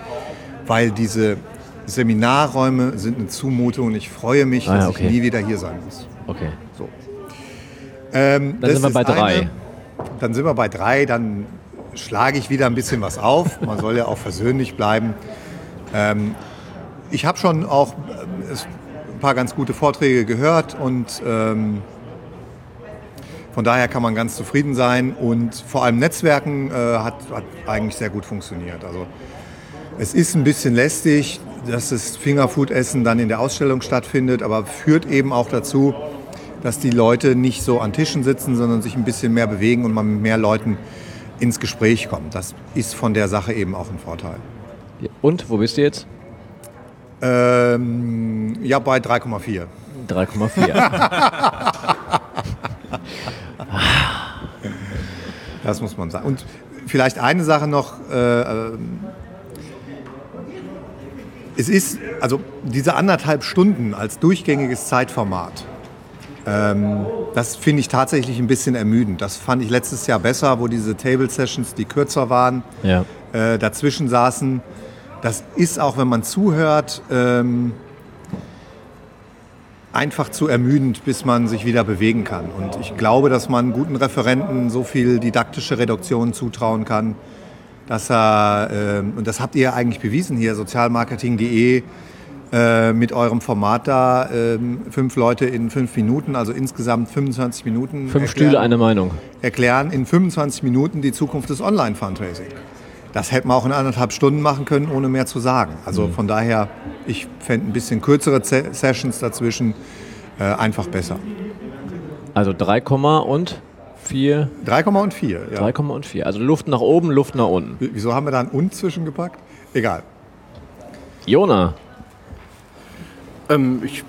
weil diese Seminarräume sind eine Zumutung und ich freue mich, Ah, dass okay. ich nie wieder hier sein muss. Okay. Ähm, Dann das sind wir bei drei. Eine. Dann sind wir bei drei, dann schlage ich wieder ein bisschen was auf. Man soll ja auch versöhnlich bleiben. Ähm, ich habe schon auch äh, ein paar ganz gute Vorträge gehört und ähm, von daher kann man ganz zufrieden sein und vor allem Netzwerken äh, hat, hat eigentlich sehr gut funktioniert. Also es ist ein bisschen lästig, dass das Fingerfood-Essen dann in der Ausstellung stattfindet, aber führt eben auch dazu, dass die Leute nicht so an Tischen sitzen, sondern sich ein bisschen mehr bewegen und man mit mehr Leuten ins Gespräch kommt. Das ist von der Sache eben auch ein Vorteil. Und wo bist du jetzt? Ähm, ja, bei 3,4. 3,4. das muss man sagen. Und vielleicht eine Sache noch. Äh, ähm, es ist, also diese anderthalb Stunden als durchgängiges Zeitformat, ähm, das finde ich tatsächlich ein bisschen ermüdend. Das fand ich letztes Jahr besser, wo diese Table Sessions, die kürzer waren, ja. äh, dazwischen saßen. Das ist auch, wenn man zuhört, ähm, einfach zu ermüdend, bis man sich wieder bewegen kann. Und ich glaube, dass man guten Referenten so viel didaktische Reduktion zutrauen kann, dass er, äh, und das habt ihr eigentlich bewiesen hier, sozialmarketing.de, äh, mit eurem Format da, äh, fünf Leute in fünf Minuten, also insgesamt 25 Minuten. Fünf erklären, Stühle, eine Meinung. Erklären in 25 Minuten die Zukunft des Online-Fundraising. Das hätte man auch in anderthalb Stunden machen können, ohne mehr zu sagen. Also mhm. von daher, ich fände ein bisschen kürzere Sessions dazwischen äh, einfach besser. Also 3, und 4. 3, und 4, ja. 3, und 4. Also Luft nach oben, Luft nach unten. Wieso haben wir da ein und zwischengepackt? Egal. Jona. Ähm, ich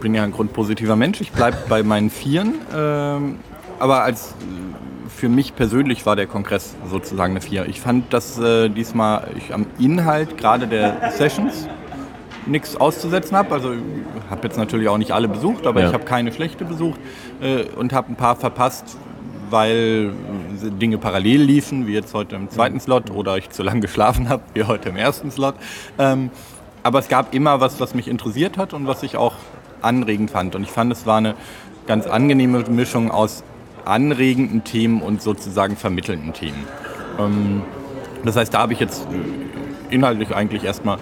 bin ja ein grundpositiver Mensch. Ich bleibe bei meinen Vieren. Ähm, aber als für mich persönlich war der Kongress sozusagen eine Vier. Ich fand, dass äh, diesmal ich am Inhalt gerade der Sessions nichts auszusetzen habe. Also ich habe jetzt natürlich auch nicht alle besucht, aber ja. ich habe keine schlechte besucht äh, und habe ein paar verpasst, weil Dinge parallel liefen, wie jetzt heute im zweiten Slot oder ich zu lange geschlafen habe, wie heute im ersten Slot. Ähm, aber es gab immer was, was mich interessiert hat und was ich auch anregend fand. Und ich fand, es war eine ganz angenehme Mischung aus anregenden Themen und sozusagen vermittelnden Themen. Ähm, das heißt, da habe ich jetzt inhaltlich eigentlich erstmal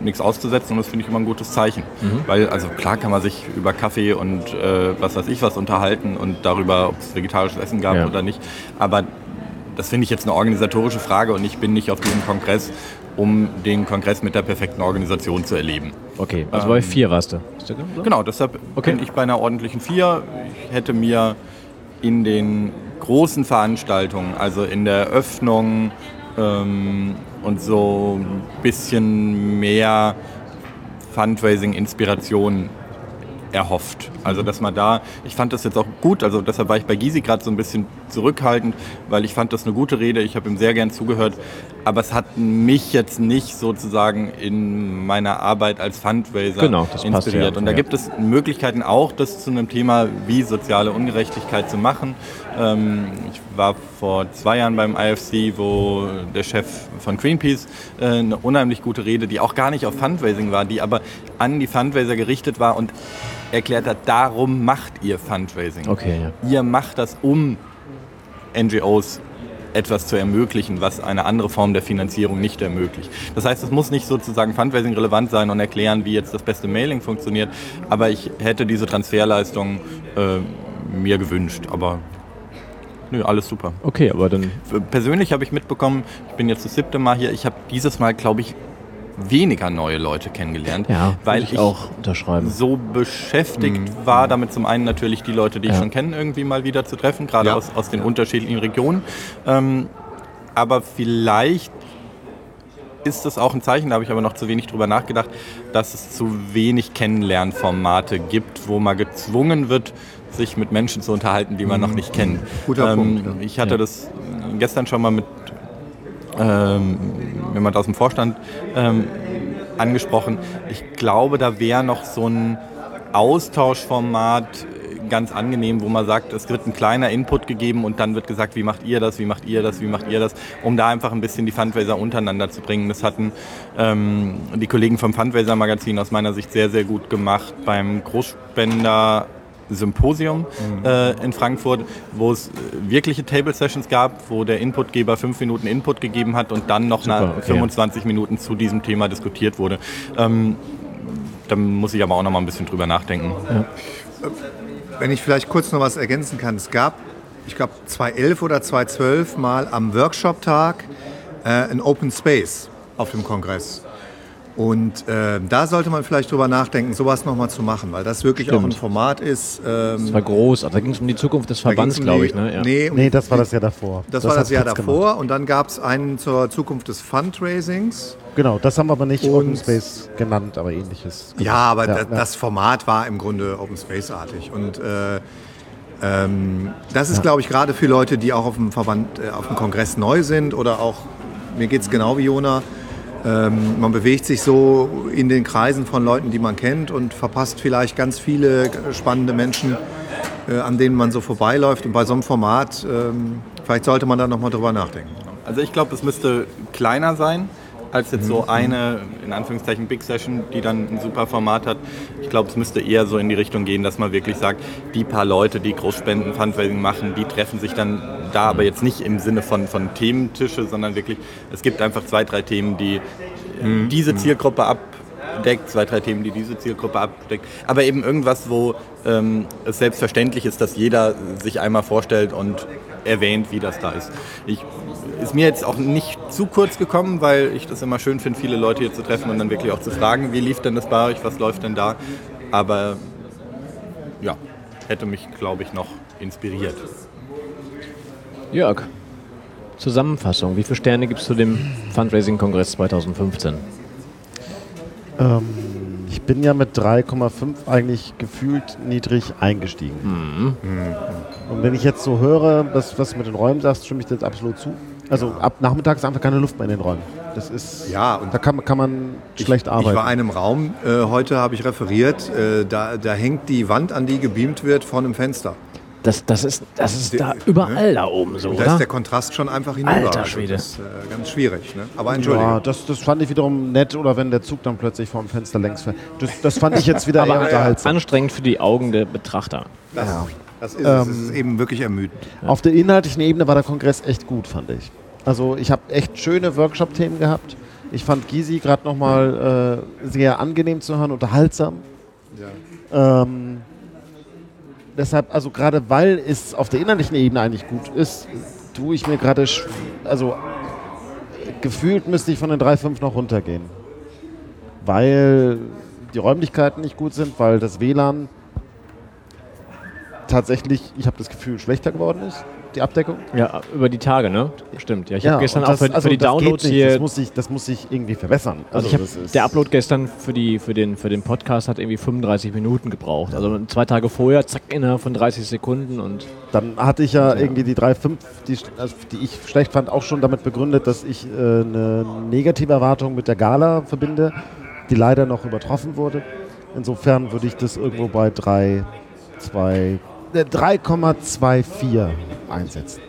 nichts auszusetzen und das finde ich immer ein gutes Zeichen. Mhm. Weil, also klar kann man sich über Kaffee und äh, was weiß ich was unterhalten und darüber, ob es vegetarisches Essen gab ja. oder nicht. Aber das finde ich jetzt eine organisatorische Frage und ich bin nicht auf diesem Kongress, um den Kongress mit der perfekten Organisation zu erleben. Okay, also ähm, bei vier warst du. Genau, deshalb okay. bin ich bei einer ordentlichen vier. Ich hätte mir in den großen Veranstaltungen, also in der Öffnung ähm, und so ein bisschen mehr Fundraising-Inspiration erhofft. Also dass man da, ich fand das jetzt auch gut, also deshalb war ich bei Gysi gerade so ein bisschen zurückhaltend, weil ich fand das eine gute Rede, ich habe ihm sehr gern zugehört, aber es hat mich jetzt nicht sozusagen in meiner Arbeit als Fundraiser genau, inspiriert. Ja, Und da ja. gibt es Möglichkeiten auch, das zu einem Thema wie soziale Ungerechtigkeit zu machen. Ähm, ich war vor zwei Jahren beim IFC, wo der Chef von Greenpeace äh, eine unheimlich gute Rede, die auch gar nicht auf Fundraising war, die aber an die Fundraiser gerichtet war und erklärt hat, darum macht ihr Fundraising. Okay, ja. Ihr macht das, um NGOs etwas zu ermöglichen, was eine andere Form der Finanzierung nicht ermöglicht. Das heißt, es muss nicht sozusagen Fundraising relevant sein und erklären, wie jetzt das beste Mailing funktioniert, aber ich hätte diese Transferleistung äh, mir gewünscht. Aber nö, alles super. Okay, aber dann. Persönlich habe ich mitbekommen, ich bin jetzt das siebte Mal hier, ich habe dieses Mal, glaube ich, weniger neue Leute kennengelernt, ja, weil ich, auch unterschreiben. so beschäftigt mhm. war, damit zum einen natürlich die Leute, die ja. ich schon kenne, irgendwie mal wieder zu treffen, gerade ja. aus, aus den unterschiedlichen Regionen. Ähm, aber vielleicht ist das auch ein Zeichen, da habe ich aber noch zu wenig drüber nachgedacht, dass es zu wenig Kennenlernformate gibt, wo man gezwungen wird, sich mit Menschen zu unterhalten, die man mhm. noch nicht kennt. Guter ähm, Punkt. Ich hatte das gestern schon mal mit ähm, jemand aus dem Vorstand ähm, angesprochen. Ich glaube, da wäre noch so ein Austauschformat ganz angenehm, wo man sagt, es wird ein kleiner Input gegeben und dann wird gesagt, wie macht ihr das, wie macht ihr das, wie macht ihr das, um da einfach ein bisschen die Fundraiser untereinander zu bringen. Das hatten ähm, die Kollegen vom Fundraiser Magazin aus meiner Sicht sehr, sehr gut gemacht beim Großspender Symposium äh, in Frankfurt, wo es äh, wirkliche Table Sessions gab, wo der Inputgeber fünf Minuten Input gegeben hat und dann noch Super, nach okay. 25 Minuten zu diesem Thema diskutiert wurde. Ähm, da muss ich aber auch noch mal ein bisschen drüber nachdenken. Wenn ich vielleicht kurz noch was ergänzen kann. Es gab, ich glaube, 2011 oder 2012 mal am Workshop-Tag äh, ein Open Space auf dem Kongress. Und äh, da sollte man vielleicht drüber nachdenken, sowas nochmal zu machen, weil das wirklich auch ein Stimmt. Format ist. Ähm, Das war groß. Also da ging es um die Zukunft des Verbands, um glaube ich. Ne? Ja. Nee, um Nee, das war das Jahr davor. das, war hat das Jahr davor gemacht. und dann gab es einen zur Zukunft des Fundraisings. Genau, das haben wir aber nicht Und- Open Space genannt, aber ähnliches. Ja, aber Ja, da, ja. das Format war im Grunde Open Space-artig. Und äh, ähm, das ist, glaube ich, gerade für Leute, die auch auf dem Verband, äh, auf dem Kongress neu sind oder auch, mir geht es genau wie Jona, ähm, man bewegt sich so in den Kreisen von Leuten, die man kennt und verpasst vielleicht ganz viele spannende Menschen, äh, an denen man so vorbeiläuft. Und bei so einem Format, ähm, vielleicht sollte man da nochmal drüber nachdenken. Also ich glaube, es müsste kleiner sein als jetzt Mhm. so eine, in Anführungszeichen, Big Session, die dann ein super Format hat. Ich glaube, es müsste eher so in die Richtung gehen, dass man wirklich sagt, die paar Leute, die Großspenden, Fundraising machen, die treffen sich dann da, aber jetzt nicht im Sinne von, von Thementische, sondern wirklich, es gibt einfach zwei, drei Themen, die Mhm. diese Zielgruppe abdeckt, zwei, drei Themen, die diese Zielgruppe abdeckt. Aber eben irgendwas, wo ähm, es selbstverständlich ist, dass jeder sich einmal vorstellt und erwähnt, wie das da ist. Ich, ist mir jetzt auch nicht zu kurz gekommen, weil ich das immer schön finde, viele Leute hier zu treffen und dann wirklich auch zu fragen, wie lief denn das bei euch, was läuft denn da. Aber ja, hätte mich, glaube ich, noch inspiriert. Jörg, Zusammenfassung. Wie viele Sterne gibst du dem Fundraising-Kongress 2015? Ähm, ich bin ja mit 3,5 eigentlich gefühlt niedrig eingestiegen. Mhm. Und wenn ich jetzt so höre, das, was du mit den Räumen sagst, stimme ich dir jetzt absolut zu. Also ab nachmittags ist einfach keine Luft mehr in den Räumen. Das ist, Ja, und da kann, kann man schlecht arbeiten. Ich war in einem Raum, äh, heute habe ich referiert, äh, da, da hängt die Wand, an die gebeamt wird, vor einem Fenster. Das, das ist, das ist da überall da oben so, da ist der? Kontrast schon einfach hinüber. Alter Also Schwede. Das ist äh, ganz schwierig. Ne? Aber Entschuldigung. ja, das, das fand ich wiederum nett, oder wenn der Zug dann plötzlich vor dem Fenster längs fährt. Das, das fand ich jetzt wieder eher Aber unterhaltsam. anstrengend für die Augen der Betrachter. Das, Ja. das ist es. Es ist eben wirklich ermüdend. Auf der inhaltlichen Ebene war der Kongress echt gut, fand ich. Also ich habe echt schöne Workshop-Themen gehabt. Ich fand Gysi gerade nochmal äh, sehr angenehm zu hören, unterhaltsam. Ähm, deshalb, also gerade weil es auf der inhaltlichen Ebene eigentlich gut ist, tue ich mir gerade, also gefühlt müsste ich von den 3,5 noch runtergehen. Weil die Räumlichkeiten nicht gut sind, weil das WLAN tatsächlich, ich habe das Gefühl, schlechter geworden ist, die Abdeckung. Ja, über die Tage, ne? Stimmt. Ja, ich habe gestern und auch das- für, also für die das Downloads hier. Das muss, sich, das muss sich irgendwie verbessern. also ich hab, das der Upload gestern für, die, für, den, für den Podcast hat irgendwie 35 Minuten gebraucht. Also zwei Tage vorher, zack, innerhalb von 30 Sekunden und Dann hatte ich ja irgendwie die 3,5, die, also die ich schlecht fand, auch schon damit begründet, dass ich äh, eine negative Erwartung mit der Gala verbinde, die leider noch übertroffen wurde. Insofern würde ich das irgendwo bei 3, 2, äh, 3,24 einsetzen.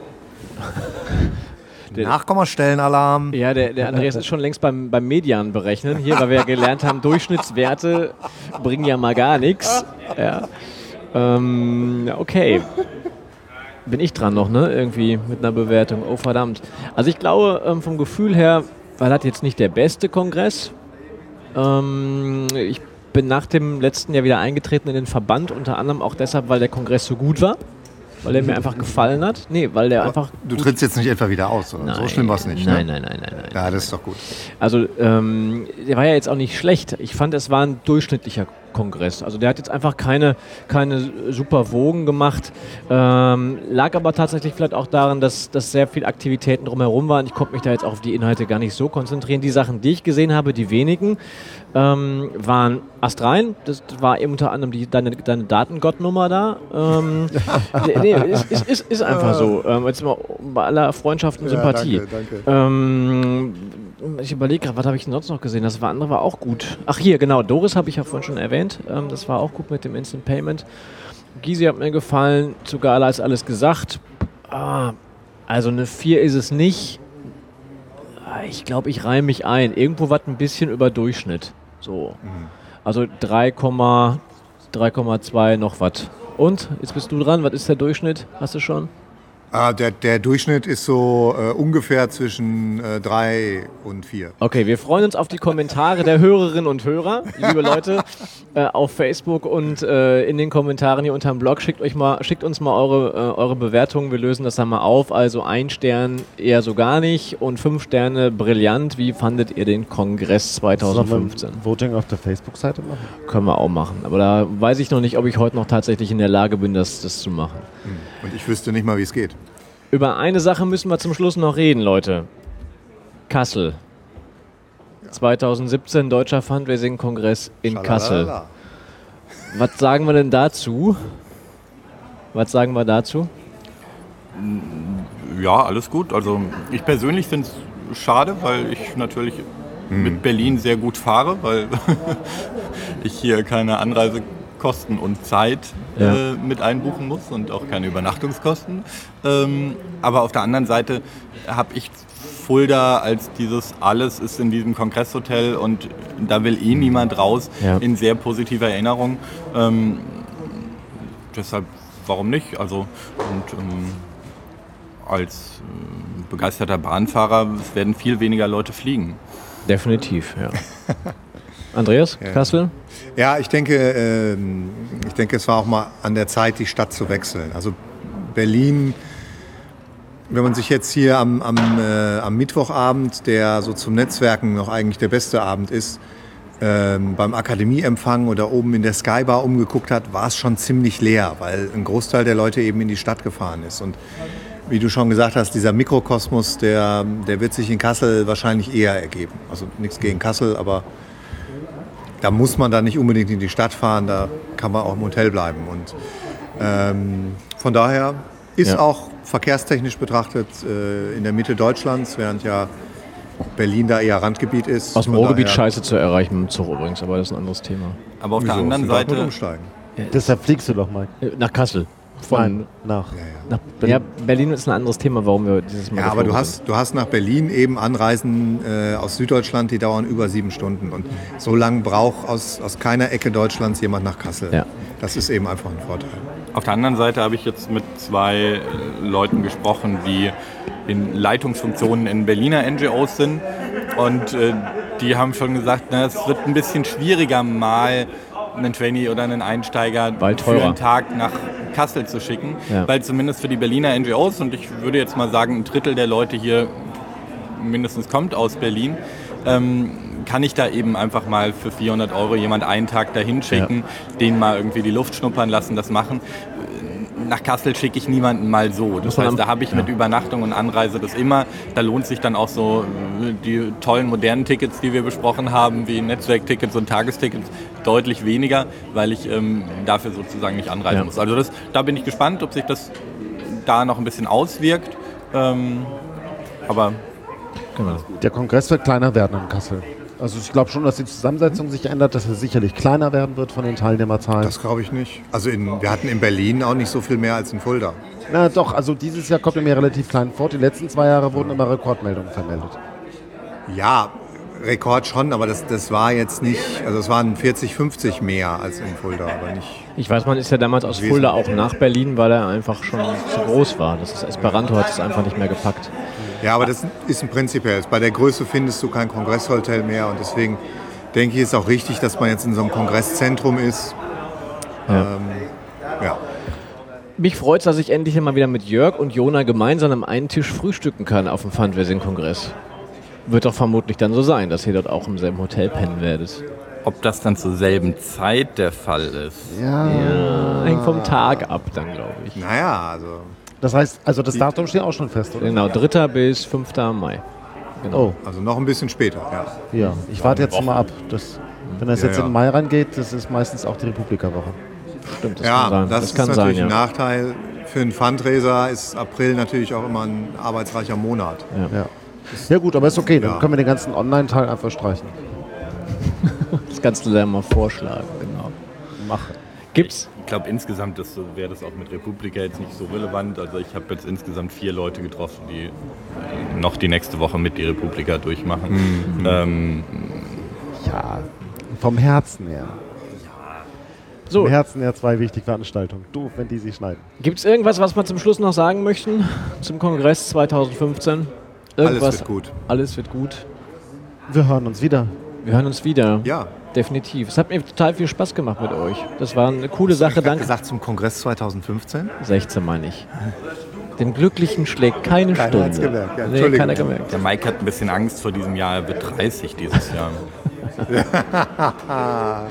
Der- Nachkommastellenalarm. Ja, der, der Andreas ist schon längst beim, beim Median berechnen hier, weil wir ja gelernt haben, Durchschnittswerte bringen ja mal gar nichts. Ja. Ähm, okay. Bin ich dran noch, ne? Irgendwie mit einer Bewertung. Oh verdammt. Also ich glaube, ähm, vom Gefühl her war das jetzt nicht der beste Kongress. Ähm, ich bin nach dem letzten Jahr wieder eingetreten in den Verband, unter anderem auch deshalb, weil der Kongress so gut war. Weil er mir einfach gefallen hat. Nee, weil der einfach. Du trittst jetzt nicht etwa wieder aus, oder? so schlimm war es nicht. Nein, ne? nein, nein, nein, nein. Ja, das ist doch gut. Also, ähm, der war ja jetzt auch nicht schlecht. Ich fand, es war ein durchschnittlicher Kongress. Also, der hat jetzt einfach keine, keine super Wogen gemacht. Ähm, lag aber tatsächlich vielleicht auch daran, dass, dass sehr viele Aktivitäten drumherum waren. Ich konnte mich da jetzt auch auf die Inhalte gar nicht so konzentrieren. Die Sachen, die ich gesehen habe, die wenigen, ähm, waren Astrein. Das war eben unter anderem die, deine, deine Datengottnummer da. Ähm, nee, ist, ist, ist, ist einfach so. Ähm, jetzt mal bei aller Freundschaft und Sympathie. danke, danke. Ähm, ich überlege gerade, was habe ich denn sonst noch gesehen? Das war andere war auch gut. Ach hier, genau, Doris habe ich ja vorhin schon erwähnt. Ähm, das war auch gut mit dem Instant Payment. Gysi hat mir gefallen. Zu Gala ist alles gesagt. Ah, also eine 4 ist es nicht. Ah, Ich glaube, ich reihe mich ein. Irgendwo was ein bisschen über Durchschnitt. So. Also 3, 3,2 noch was. Und, jetzt bist du dran, was ist der Durchschnitt? Hast du schon? Ah, der, der Durchschnitt ist so äh, ungefähr zwischen äh, drei und vier. Okay, wir freuen uns auf die Kommentare der Hörerinnen und Hörer, liebe Leute, äh, auf Facebook und äh, in den Kommentaren hier unter dem Blog. Schickt, euch mal, schickt uns mal eure, äh, eure Bewertungen, wir lösen das dann mal auf. Also ein Stern eher so gar nicht und fünf Sterne brillant. Wie fandet ihr den Kongress 2015? Sollen wir ein Voting auf der Facebook-Seite machen? Können wir auch machen. Aber da weiß ich noch nicht, ob ich heute noch tatsächlich in der Lage bin, das, das zu machen. Und ich wüsste nicht mal, wie es geht. Über eine Sache müssen wir zum Schluss noch reden, Leute. Kassel. 2017 Deutscher Fundraising-Kongress in Kassel. Was sagen wir denn dazu? Was sagen wir dazu? Ja, alles gut. Also ich persönlich finde es schade, weil ich natürlich mit Berlin sehr gut fahre, weil ich hier keine Anreisekosten und Zeit Ja. äh, mit einbuchen muss und auch keine Übernachtungskosten. Ähm, aber auf der anderen Seite habe ich Fulda als dieses alles ist in diesem Kongresshotel und da will eh niemand raus Ja. in sehr positiver Erinnerung. Ähm, deshalb, warum nicht? Also und ähm, als äh, begeisterter Bahnfahrer werden viel weniger Leute fliegen. Definitiv, ja. Andreas, Kassel? Ja, ich denke, ähm, ich denke, es war auch mal an der Zeit, die Stadt zu wechseln. Also Berlin, wenn man sich jetzt hier am, am, äh, am Mittwochabend, der so zum Netzwerken noch eigentlich der beste Abend ist, ähm, beim Akademieempfang oder oben in der Skybar umgeguckt hat, war es schon ziemlich leer, weil ein Großteil der Leute eben in die Stadt gefahren ist. Und wie du schon gesagt hast, dieser Mikrokosmos, der, der wird sich in Kassel wahrscheinlich eher ergeben. Also nichts gegen Kassel, aber da muss man dann nicht unbedingt in die Stadt fahren, da kann man auch im Hotel bleiben. Und ähm, von daher ist Ja. auch verkehrstechnisch betrachtet äh, in der Mitte Deutschlands, während ja Berlin da eher Randgebiet ist. Aus dem Ruhrgebiet scheiße zu erreichen mit dem Zug übrigens, aber das ist ein anderes Thema. Aber auf der Wieso? anderen Von Dortmund Seite, umsteigen. Deshalb fliegst du doch mal. Äh, Nach Kassel. Von, Nein, nach. Nach, ja, Berlin ist ein anderes Thema, warum wir dieses Mal Ja, aber du hast, du hast nach Berlin eben Anreisen äh, aus Süddeutschland, die dauern über sieben Stunden. Und so lange braucht aus, aus keiner Ecke Deutschlands jemand nach Kassel. Ja. Das ist eben einfach ein Vorteil. auf der anderen Seite habe ich jetzt mit zwei äh, Leuten gesprochen, die in Leitungsfunktionen in Berliner NGOs sind. Und äh, die haben schon gesagt, na, es wird ein bisschen schwieriger, mal einen Trainee oder einen Einsteiger Weil für teurer. einen Tag nach Kassel zu schicken. Ja. Weil zumindest für die Berliner NGOs, und ich würde jetzt mal sagen, ein Drittel der Leute hier mindestens kommt aus Berlin, ähm, kann ich da eben einfach mal für 400 Euro jemand einen Tag dahin schicken, den mal irgendwie die Luft schnuppern lassen, das machen. Nach Kassel schicke ich niemanden mal so. Das heißt, da habe ich mit Übernachtung und Anreise das immer. Da lohnt sich dann auch so äh, die tollen modernen Tickets, die wir besprochen haben, wie Netzwerktickets und Tagestickets, deutlich weniger, weil ich ähm, dafür sozusagen nicht anreisen Ja. muss. Also das, da bin ich gespannt, ob sich das da noch ein bisschen auswirkt. Ähm, aber Genau. Der Kongress wird kleiner werden in Kassel. Also ich glaube schon, dass die Zusammensetzung sich ändert, dass er sicherlich kleiner werden wird von den Teilnehmerzahlen. Das glaube ich nicht. Also in, wir hatten in Berlin auch nicht so viel mehr als in Fulda. Na doch, also dieses Jahr kommt er mir relativ klein vor. Die letzten zwei Jahre wurden immer Rekordmeldungen vermeldet. Ja, Rekord schon, aber das, das war jetzt nicht, also es waren 40, 50 mehr als in Fulda, aber nicht. Ich weiß, man ist ja damals aus Fulda auch nach Berlin, weil er einfach schon zu groß war. Das ist Esperanto hat es einfach nicht mehr gepackt. Ja, aber das ist ein prinzipiell. Bei der Größe findest du kein Kongresshotel mehr und deswegen denke ich, ist auch richtig, dass man jetzt in so einem Kongresszentrum ist. Ja. Ähm, ja. Mich freut es, dass ich endlich mal wieder mit Jörg und Jona gemeinsam am einen Tisch frühstücken kann auf dem Fundraising-Kongress. Wird doch vermutlich dann so sein, dass ihr dort auch im selben Hotel pennen werdet. ob das dann zur selben Zeit der Fall ist. Ja. Ja, hängt vom Tag ab dann, glaube ich. Naja, also Das heißt, also das Datum steht auch schon fest, oder? Genau, 3. bis 5. Mai. Oh, also noch ein bisschen später. Ja. ja. Ich warte jetzt mal ab. Das, wenn das Ja, jetzt ja. in Mai reingeht, das ist meistens auch die Republikawoche. Stimmt, das ja, kann sein. das, Das, ist kann sein, natürlich ja. ein Nachteil. Für einen Fundraiser ist April natürlich auch immer ein arbeitsreicher Monat. Ja. Ja gut, aber ist okay. Dann Ja. können wir den ganzen Online-Teil einfach streichen. Das kannst du dann mal vorschlagen, genau. Machen. Gibt's? Ich glaube, insgesamt so- wäre das auch mit Republika jetzt nicht so relevant. Also ich habe jetzt insgesamt vier Leute getroffen, die noch die nächste Woche mit die Republika durchmachen. Ähm, Ja, vom Herzen her. So. Im Herzen ja zwei wichtige Veranstaltungen. Doof, wenn die sie schneiden. Gibt es irgendwas, was wir zum Schluss noch sagen möchten zum Kongress 2015? Irgendwas? Alles wird gut. Alles wird gut. Wir hören uns wieder. Wir hören uns wieder. Ja. Definitiv. Es hat mir total viel Spaß gemacht mit euch. Das war eine coole Sache. Ich Danke. gesagt zum Kongress 2015. 16 meine ich. Den Glücklichen schlägt keine Keiner Stunde. hat's gemerkt, ja, nee, keiner gemerkt. Der Mike hat ein bisschen Angst vor diesem Jahr. Er wird 30 dieses Jahr.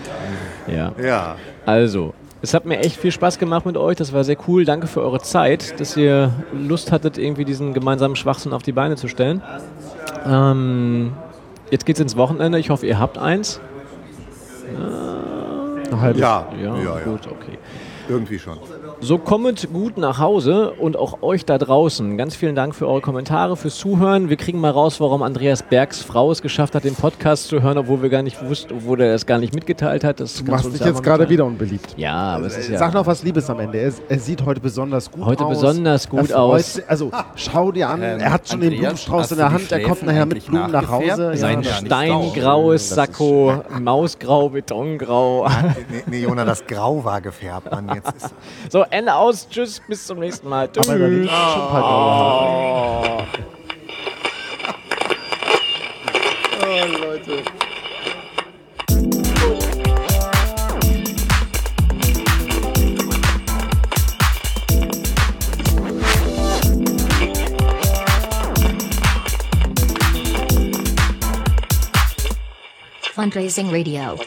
Ja. Ja. Also, es hat mir echt viel Spaß gemacht mit euch. Das war sehr cool. Danke für eure Zeit, dass ihr Lust hattet, irgendwie diesen gemeinsamen Schwachsinn auf die Beine zu stellen. Ähm, jetzt geht's ins Wochenende. Ich hoffe, ihr habt eins. Ein halbes Ja. Ja, ja, ja. gut, okay. Irgendwie schon. So kommet gut nach Hause und auch euch da draußen. Ganz vielen Dank für eure Kommentare, fürs Zuhören. Wir kriegen mal raus, warum Andreas Bergs Frau es geschafft hat, den Podcast zu hören, obwohl wir gar nicht wussten, obwohl er das gar nicht mitgeteilt hat. Das Du machst dich jetzt gerade wieder unbeliebt. Ja, aber es ist ja. Sag noch was Liebes am Ende. Er, er sieht heute besonders gut Heute aus. besonders gut er aus. sich- Also schau dir an, Ähm, er hat schon den Andreas, Blumenstrauß hast in der Hand, er kommt nachher mit Blumen nach? Hause. Sein Ja, steingraues Sakko, Mausgrau, Betongrau. Nee, nee, Jona, das Grau war gefärbt. Mann, jetzt ist So, Ende aus. Tschüss, bis zum nächsten Mal. Tschüss. Aber paar graue Haare. Fundraising Radio.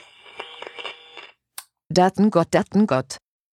Datengott, Datengott.